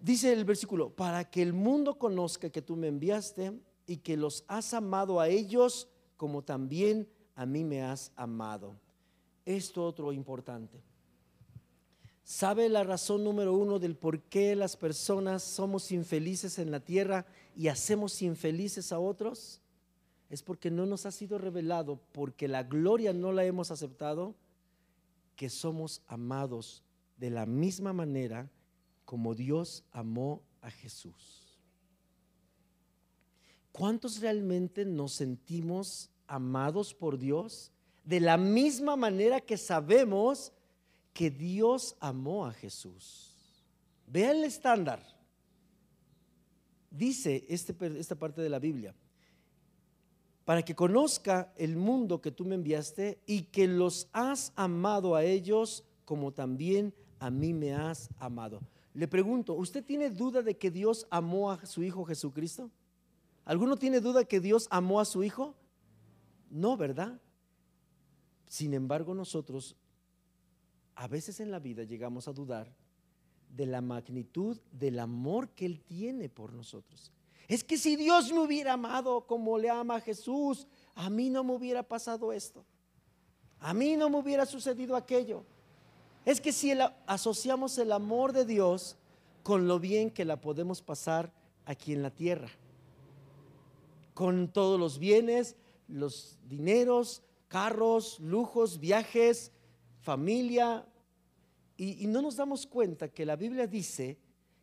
Dice el versículo, para que el mundo conozca que tú me enviaste y que los has amado a ellos como también a mí me has amado. Esto otro importante. ¿Sabe la razón número uno del por qué las personas somos infelices en la tierra y hacemos infelices a otros? Es porque no nos ha sido revelado, porque la gloria no la hemos aceptado, que somos amados de la misma manera como Dios amó a Jesús. ¿Cuántos realmente nos sentimos amados por Dios? De la misma manera que sabemos que Dios amó a Jesús. Vea el estándar. Dice este, esta parte de la Biblia, para que conozca el mundo que tú me enviaste y que los has amado a ellos como también a mí me has amado. Le pregunto, ¿usted tiene duda de que Dios amó a su Hijo Jesucristo? ¿Alguno tiene duda que Dios amó a su Hijo? No, ¿verdad? Sin embargo, nosotros a veces en la vida llegamos a dudar de la magnitud del amor que Él tiene por nosotros. Es que si Dios me hubiera amado como le ama a Jesús, a mí no me hubiera pasado esto. A mí no me hubiera sucedido aquello. Es que si asociamos el amor de Dios con lo bien que la podemos pasar aquí en la tierra, con todos los bienes, los dineros, carros, lujos, viajes, familia. Y, no nos damos cuenta que la Biblia dice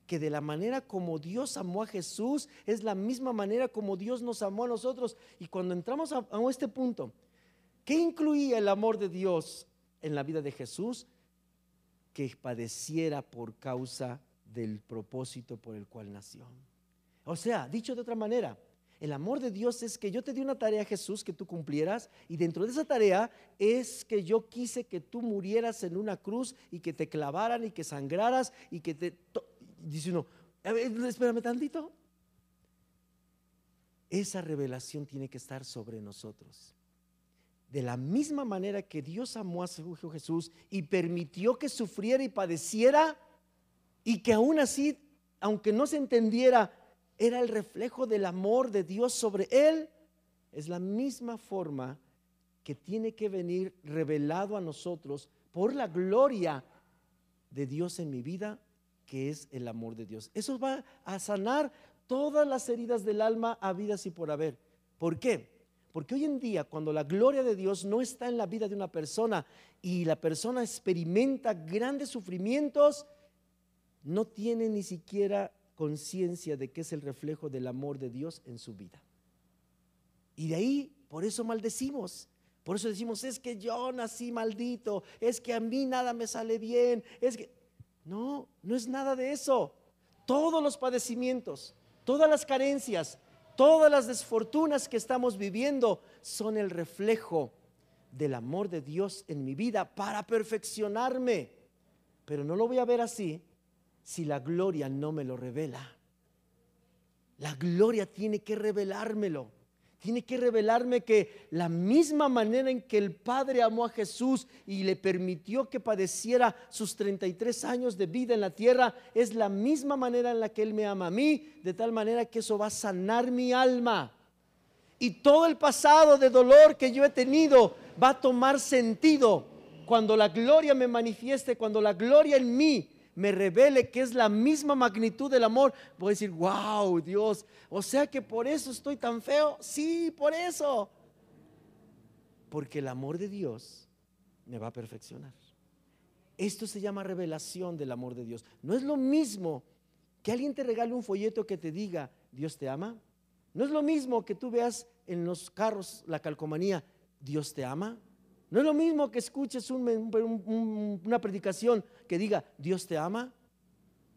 que de la manera como Dios amó a Jesús es la misma manera como Dios nos amó a nosotros. Y cuando entramos a, este punto, ¿qué incluía el amor de Dios en la vida de Jesús? Que padeciera por causa del propósito por el cual nació. O sea, dicho de otra manera, el amor de Dios es que yo te di una tarea, Jesús, que tú cumplieras, y dentro de esa tarea es que yo quise que tú murieras en una cruz y que te clavaran y que sangraras y que te... Dice uno, espérame tantito. Esa revelación tiene que estar sobre nosotros. De la misma manera que Dios amó a su Hijo Jesús y permitió que sufriera y padeciera, y que aún así, aunque no se entendiera, era el reflejo del amor de Dios sobre él, es la misma forma que tiene que venir revelado a nosotros por la gloria de Dios en mi vida, que es el amor de Dios. Eso va a sanar todas las heridas del alma habidas y por haber. ¿Por qué? Porque hoy en día, cuando la gloria de Dios no está en la vida de una persona y la persona experimenta grandes sufrimientos, no tiene ni siquiera conciencia de que es el reflejo del amor de Dios en su vida. Y de ahí, por eso maldecimos. Por eso decimos, es que yo nací maldito, es que a mí nada me sale bien, es que... No, no es nada de eso. Todos los padecimientos, todas las carencias, todas las desfortunas que estamos viviendo son el reflejo del amor de Dios en mi vida para perfeccionarme. Pero no lo voy a ver así si la gloria no me lo revela. La gloria tiene que revelármelo. Tiene que revelarme que la misma manera en que el Padre amó a Jesús y le permitió que padeciera sus 33 años de vida en la tierra, es la misma manera en la que Él me ama a mí, de tal manera que eso va a sanar mi alma. Y todo el pasado de dolor que yo he tenido va a tomar sentido cuando la gloria me manifieste, cuando la gloria en mí me revele que es la misma magnitud del amor, voy a decir, wow, Dios, o sea que por eso estoy tan feo. Sí, por eso. Porque el amor de Dios me va a perfeccionar. Esto se llama revelación del amor de Dios. No es lo mismo que alguien te regale un folleto que te diga, Dios te ama. No es lo mismo que tú veas en los carros la calcomanía, Dios te ama. No es lo mismo que escuches una predicación que diga, Dios te ama,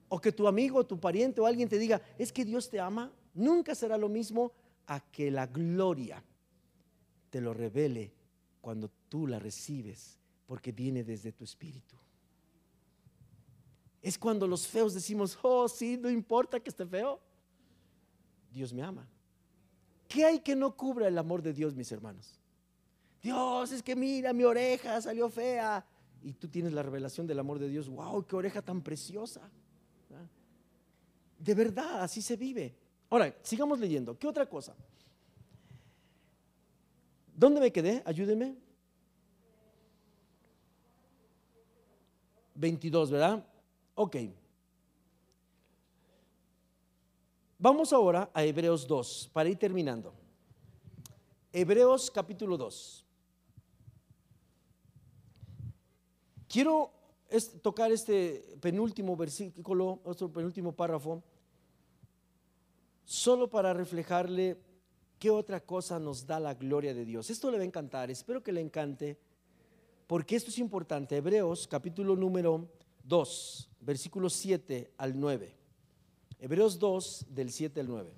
o que tu amigo, tu pariente o alguien te diga, es que Dios te ama. Nunca será lo mismo a que la gloria te lo revele cuando tú la recibes, porque viene desde tu espíritu. Es cuando los feos decimos, oh, sí, no importa que esté feo. Dios me ama. ¿Qué hay que no cubra el amor de Dios, mis hermanos? Dios, es que mira, mi oreja salió fea. Y tú tienes la revelación del amor de Dios. ¡Wow! ¡Qué oreja tan preciosa! De verdad, así se vive. Ahora, sigamos leyendo. ¿Qué otra cosa? ¿Dónde me quedé? Ayúdeme. 22, ¿verdad? Ok. Vamos ahora a Hebreos 2, para ir terminando. Hebreos capítulo 2. Quiero tocar este penúltimo versículo, otro penúltimo párrafo, solo para reflejarle qué otra cosa nos da la gloria de Dios. Esto le va a encantar, espero que le encante, porque esto es importante. Hebreos capítulo número 2, versículos 7 al 9. Hebreos 2, del 7 al 9.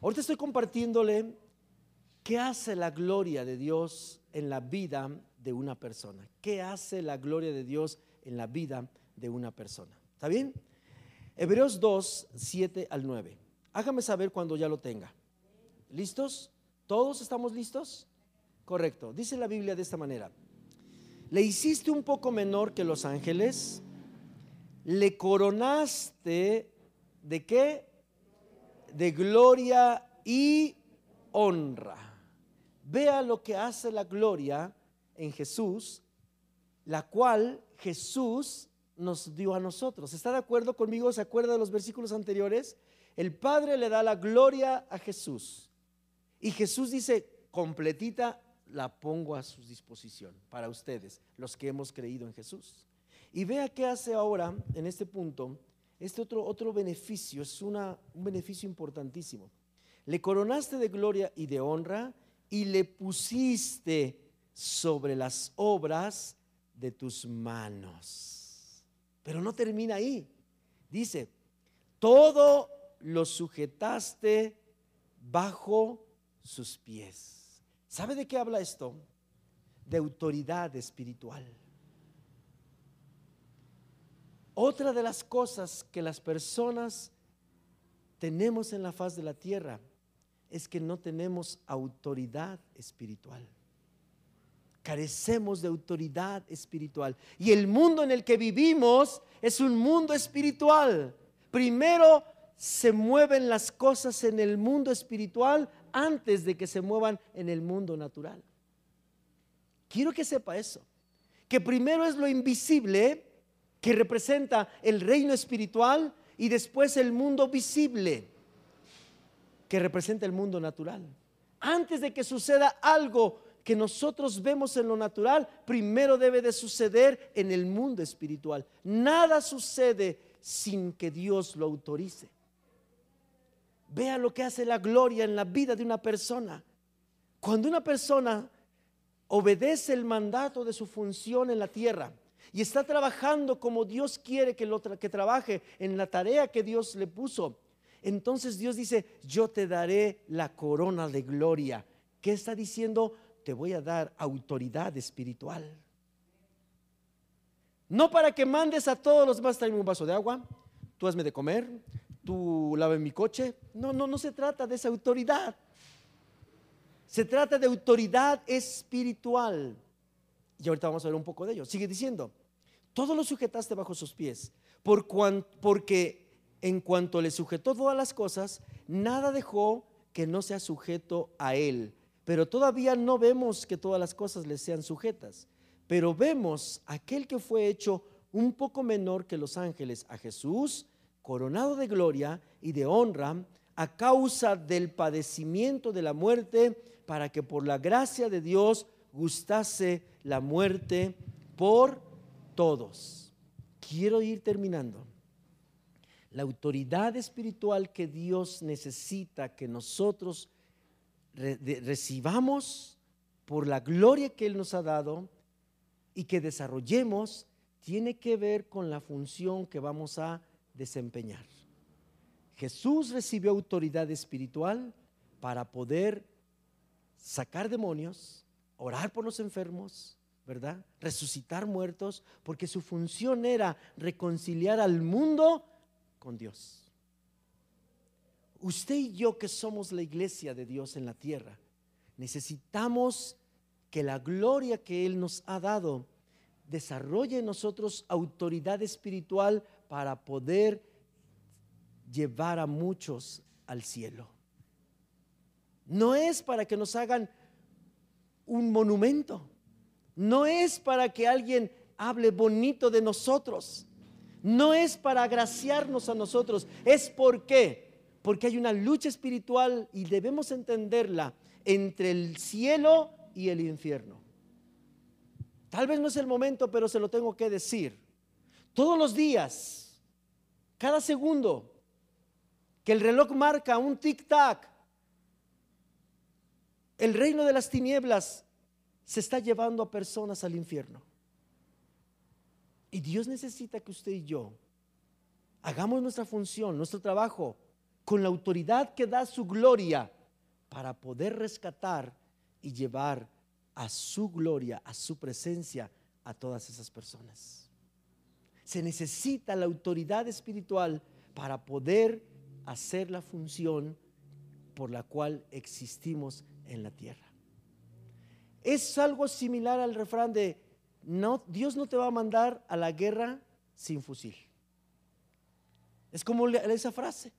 Ahorita estoy compartiéndole qué hace la gloria de Dios en la vida de una persona. ¿Qué hace la gloria de Dios en la vida de una persona? ¿Está bien? Hebreos 2, 7 al 9. Hágame saber cuando ya lo tenga. ¿Listos? ¿Todos estamos listos? Correcto. Dice la Biblia de esta manera. Le hiciste un poco menor que los ángeles, le coronaste de qué? De gloria y honra. Vea lo que hace la gloria en Jesús, la cual Jesús nos dio a nosotros. ¿Está de acuerdo conmigo? ¿Se acuerda de los versículos anteriores? El Padre le da la gloria a Jesús. Y Jesús dice, completita la pongo a su disposición para ustedes, los que hemos creído en Jesús. Y vea qué hace ahora en este punto, este otro, otro beneficio, es una, un beneficio importantísimo. Le coronaste de gloria y de honra y le pusiste sobre las obras de tus manos. Pero no termina ahí. Dice, todo lo sujetaste bajo sus pies. ¿Sabe de qué habla esto? De autoridad espiritual. Otra de las cosas que las personas tenemos en la faz de la tierra es que no tenemos autoridad espiritual. Carecemos de autoridad espiritual. Y el mundo en el que vivimos es un mundo espiritual. Primero se mueven las cosas en el mundo espiritual antes de que se muevan en el mundo natural. Quiero que sepa eso. Que primero es lo invisible que representa el reino espiritual y después el mundo visible que representa el mundo natural. Antes de que suceda algo que nosotros vemos en lo natural, primero debe de suceder en el mundo espiritual. Nada sucede sin que Dios lo autorice. Vea lo que hace la gloria en la vida de una persona. Cuando una persona obedece el mandato de su función en la tierra y está trabajando como Dios quiere que, lo que trabaje en la tarea que Dios le puso, entonces Dios dice, yo te daré la corona de gloria. ¿Qué está diciendo? Te voy a dar autoridad espiritual. No para que mandes a todos los demás, tráeme un vaso de agua, tú hazme de comer, tú lave mi coche. No, no, no se trata de esa autoridad. Se trata de autoridad espiritual. Y ahorita vamos a ver un poco de ello. Sigue diciendo, todo lo sujetaste bajo sus pies, por porque en cuanto le sujetó todas las cosas, nada dejó que no sea sujeto a él. Pero todavía no vemos que todas las cosas le sean sujetas. Pero vemos aquel que fue hecho un poco menor que los ángeles, a Jesús, coronado de gloria y de honra, a causa del padecimiento de la muerte, para que por la gracia de Dios gustase la muerte por todos. Quiero ir terminando la autoridad espiritual que Dios necesita que nosotros recibamos por la gloria que Él nos ha dado y que desarrollemos, tiene que ver con la función que vamos a desempeñar. Jesús recibió autoridad espiritual para poder sacar demonios, orar por los enfermos, ¿verdad? Resucitar muertos, porque su función era reconciliar al mundo con Dios. Usted y yo que somos la iglesia de Dios en la tierra, necesitamos que la gloria que Él nos ha dado desarrolle en nosotros autoridad espiritual para poder llevar a muchos al cielo. No es para que nos hagan un monumento, no es para que alguien hable bonito de nosotros. No es para agraciarnos a nosotros, es porque, porque hay una lucha espiritual y debemos entenderla entre el cielo y el infierno. Tal vez no es el momento, pero se lo tengo que decir. Todos los días, cada segundo, que el reloj marca un tic-tac, el reino de las tinieblas se está llevando a personas al infierno. Y Dios necesita que usted y yo hagamos nuestra función, nuestro trabajo, con la autoridad que da su gloria para poder rescatar y llevar a su gloria, a su presencia, a todas esas personas. Se necesita la autoridad espiritual para poder hacer la función por la cual existimos en la tierra. Es algo similar al refrán de no, Dios no te va a mandar a la guerra sin fusil. Es como esa frase.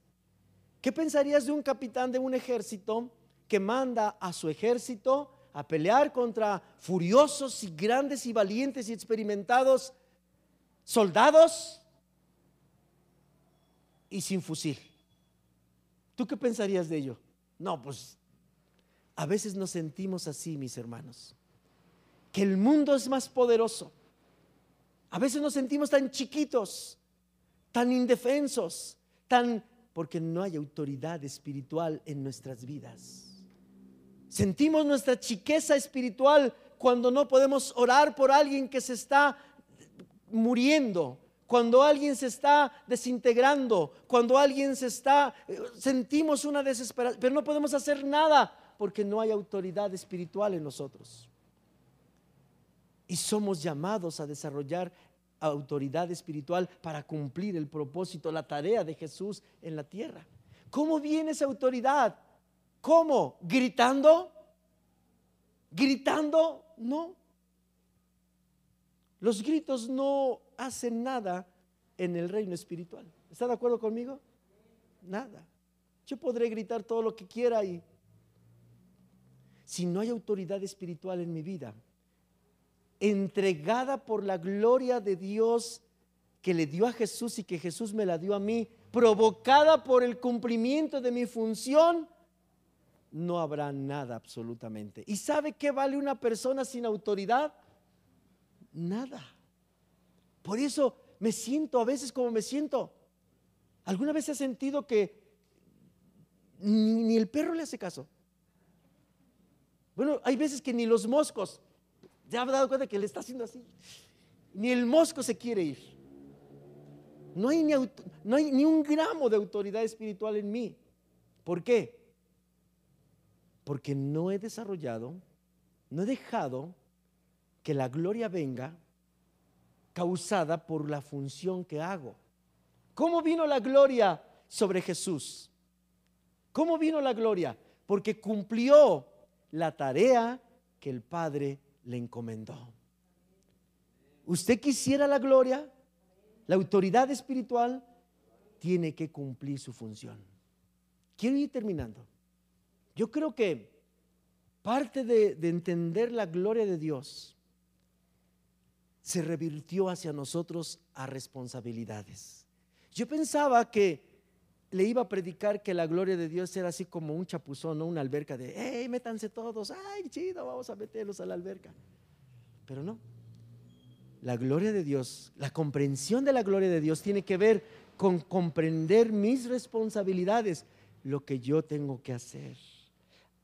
¿Qué pensarías de un capitán de un ejército que manda a su ejército a pelear contra furiosos y grandes y valientes y experimentados soldados y sin fusil? ¿Tú qué pensarías de ello? No, pues a veces nos sentimos así, mis hermanos que el mundo es más poderoso. A veces nos sentimos tan chiquitos, tan indefensos, tan porque no hay autoridad espiritual en nuestras vidas. Sentimos nuestra chiqueza espiritual cuando no podemos orar por alguien que se está muriendo, cuando alguien se está desintegrando, cuando alguien se está, sentimos una desesperación, pero no podemos hacer nada porque no hay autoridad espiritual en nosotros. Y somos llamados a desarrollar autoridad espiritual para cumplir el propósito, la tarea de Jesús en la tierra. ¿Cómo viene esa autoridad? ¿Cómo? ¿Gritando? ¿Gritando? No. Los gritos no hacen nada en el reino espiritual. ¿Está de acuerdo conmigo? Nada. Yo podré gritar todo lo que quiera y si no hay autoridad espiritual en mi vida, entregada por la gloria de Dios que le dio a Jesús y que Jesús me la dio a mí, provocada por el cumplimiento de mi función, no habrá nada absolutamente. ¿Y sabe qué vale una persona sin autoridad? Nada. Por eso me siento a veces como me siento. ¿Alguna vez he sentido que ni, ni el perro le hace caso? Bueno, hay veces que ni los moscos. ¿Se ha dado cuenta que le está haciendo así? Ni el mosco se quiere ir. No hay, ni, no hay ni un gramo de autoridad espiritual en mí. ¿Por qué? Porque no he desarrollado, no he dejado que la gloria venga causada por la función que hago. ¿Cómo vino la gloria sobre Jesús? ¿Cómo vino la gloria? Porque cumplió la tarea que el Padre le encomendó. ¿Usted quisiera la gloria? La autoridad espiritual tiene que cumplir su función. Quiero ir terminando. Yo creo que parte de, de entender la gloria de Dios se revirtió hacia nosotros a responsabilidades. Yo pensaba que le iba a predicar que la gloria de Dios era así como un chapuzón, ¿no? una alberca de, hey, métanse todos, ay, chido, vamos a meterlos a la alberca. Pero no. La gloria de Dios, la comprensión de la gloria de Dios tiene que ver con comprender mis responsabilidades, lo que yo tengo que hacer.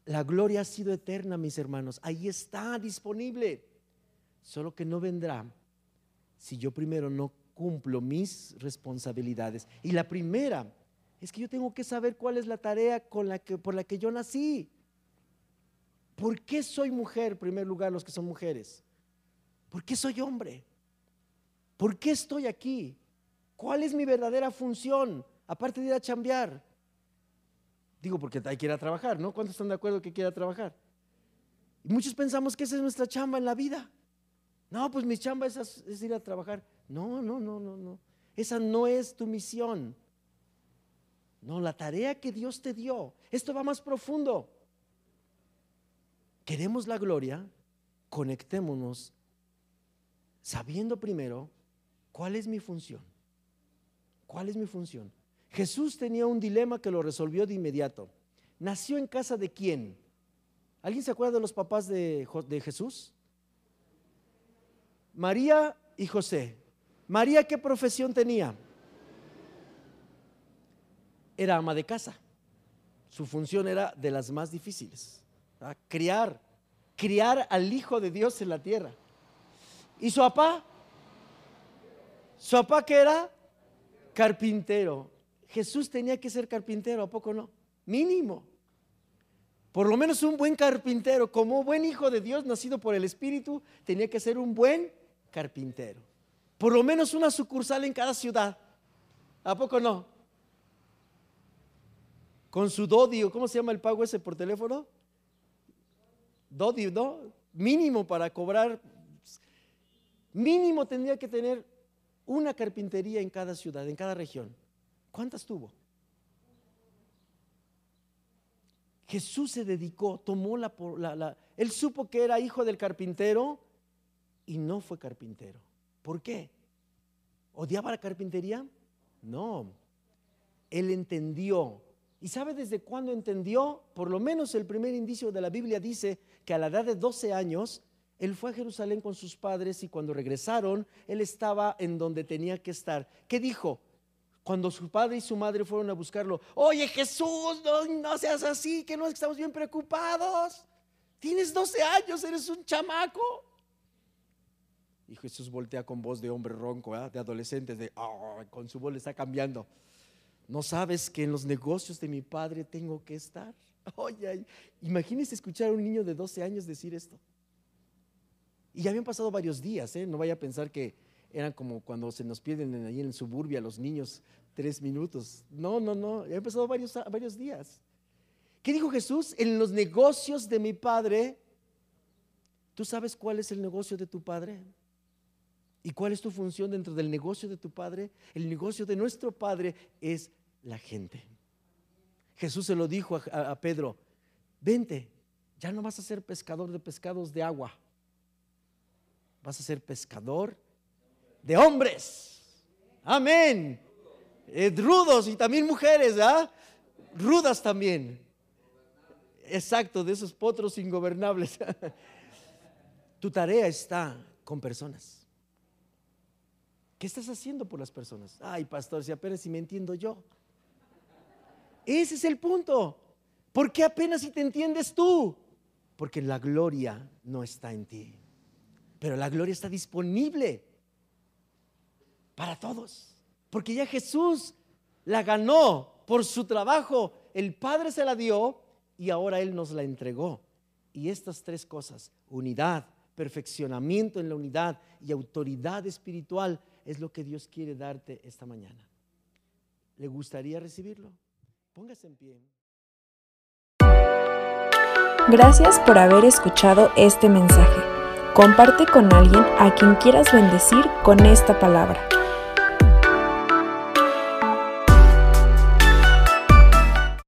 La gloria ha sido eterna, mis hermanos. Ahí está disponible. Solo que no vendrá si yo primero no cumplo mis responsabilidades. Y la primera es que yo tengo que saber cuál es la tarea con la que, por la que yo nací. ¿Por qué soy mujer, en primer lugar, los que son mujeres? ¿Por qué soy hombre? ¿Por qué estoy aquí? ¿Cuál es mi verdadera función? Aparte de ir a chambear. Digo, porque hay que ir a trabajar, ¿no? ¿Cuántos están de acuerdo que quiera trabajar? Y muchos pensamos que esa es nuestra chamba en la vida. No, pues mi chamba es, es ir a trabajar. No, no, no, no, no. Esa no es tu misión. No, la tarea que Dios te dio. Esto va más profundo. Queremos la gloria, conectémonos sabiendo primero cuál es mi función. ¿Cuál es mi función? Jesús tenía un dilema que lo resolvió de inmediato. ¿Nació en casa de quién? ¿Alguien se acuerda de los papás de, de Jesús? María y José. María, ¿qué profesión tenía? Era ama de casa. Su función era de las más difíciles. Criar, criar al Hijo de Dios en la tierra. ¿Y su papá? ¿Su papá qué era? Carpintero. Jesús tenía que ser carpintero, ¿a poco no? Mínimo. Por lo menos un buen carpintero, como buen hijo de Dios nacido por el Espíritu, tenía que ser un buen carpintero. Por lo menos una sucursal en cada ciudad. ¿A poco no? Con su dodio, ¿cómo se llama el pago ese por teléfono? Dodio, ¿no? Mínimo para cobrar. Mínimo tendría que tener una carpintería en cada ciudad, en cada región. ¿Cuántas tuvo? Jesús se dedicó, tomó la, la, Él supo que era hijo del carpintero y no fue carpintero. ¿Por qué? ¿Odiaba la carpintería? No. Él entendió. ¿Y sabe desde cuándo entendió? Por lo menos el primer indicio de la Biblia dice que a la edad de 12 años, él fue a Jerusalén con sus padres y cuando regresaron, él estaba en donde tenía que estar. ¿Qué dijo? Cuando su padre y su madre fueron a buscarlo, oye Jesús, no, seas así, que no es que estamos bien preocupados. Tienes 12 años, eres un chamaco. Y Jesús voltea con voz de hombre ronco, de adolescente, de, con su voz le está cambiando. ¿No sabes que en los negocios de mi padre tengo que estar? [laughs] Oye, imagínese escuchar a un niño de 12 años decir esto. Y ya habían pasado varios días, ¿eh? no vaya a pensar que eran como cuando se nos pierden ahí en el suburbia los niños tres minutos. No, no, no, ya han pasado varios, varios días. ¿Qué dijo Jesús? En los negocios de mi padre, ¿tú sabes cuál es el negocio de tu padre? ¿Y cuál es tu función dentro del negocio de tu padre? El negocio de nuestro padre es la gente. Jesús se lo dijo a, Pedro, vente, ya no vas a ser pescador de pescados de agua vas a ser pescador de hombres. Amén. Eh, rudos y también mujeres, ¿ah? Rudas también. Exacto, de esos potros ingobernables. [laughs] tu tarea está con personas. ¿Qué estás haciendo por las personas? Ay, pastor, si apenas si me entiendo yo. Ese es el punto. ¿Por qué apenas si te entiendes tú? Porque la gloria no está en ti pero la gloria está disponible para todos. Porque ya Jesús la ganó por su trabajo. El Padre se la dio y ahora Él nos la entregó. Y estas tres cosas, unidad, perfeccionamiento en la unidad y autoridad espiritual, es lo que Dios quiere darte esta mañana. ¿Le gustaría recibirlo? Póngase en pie. Gracias por haber escuchado este mensaje. Comparte con alguien a quien quieras bendecir con esta palabra.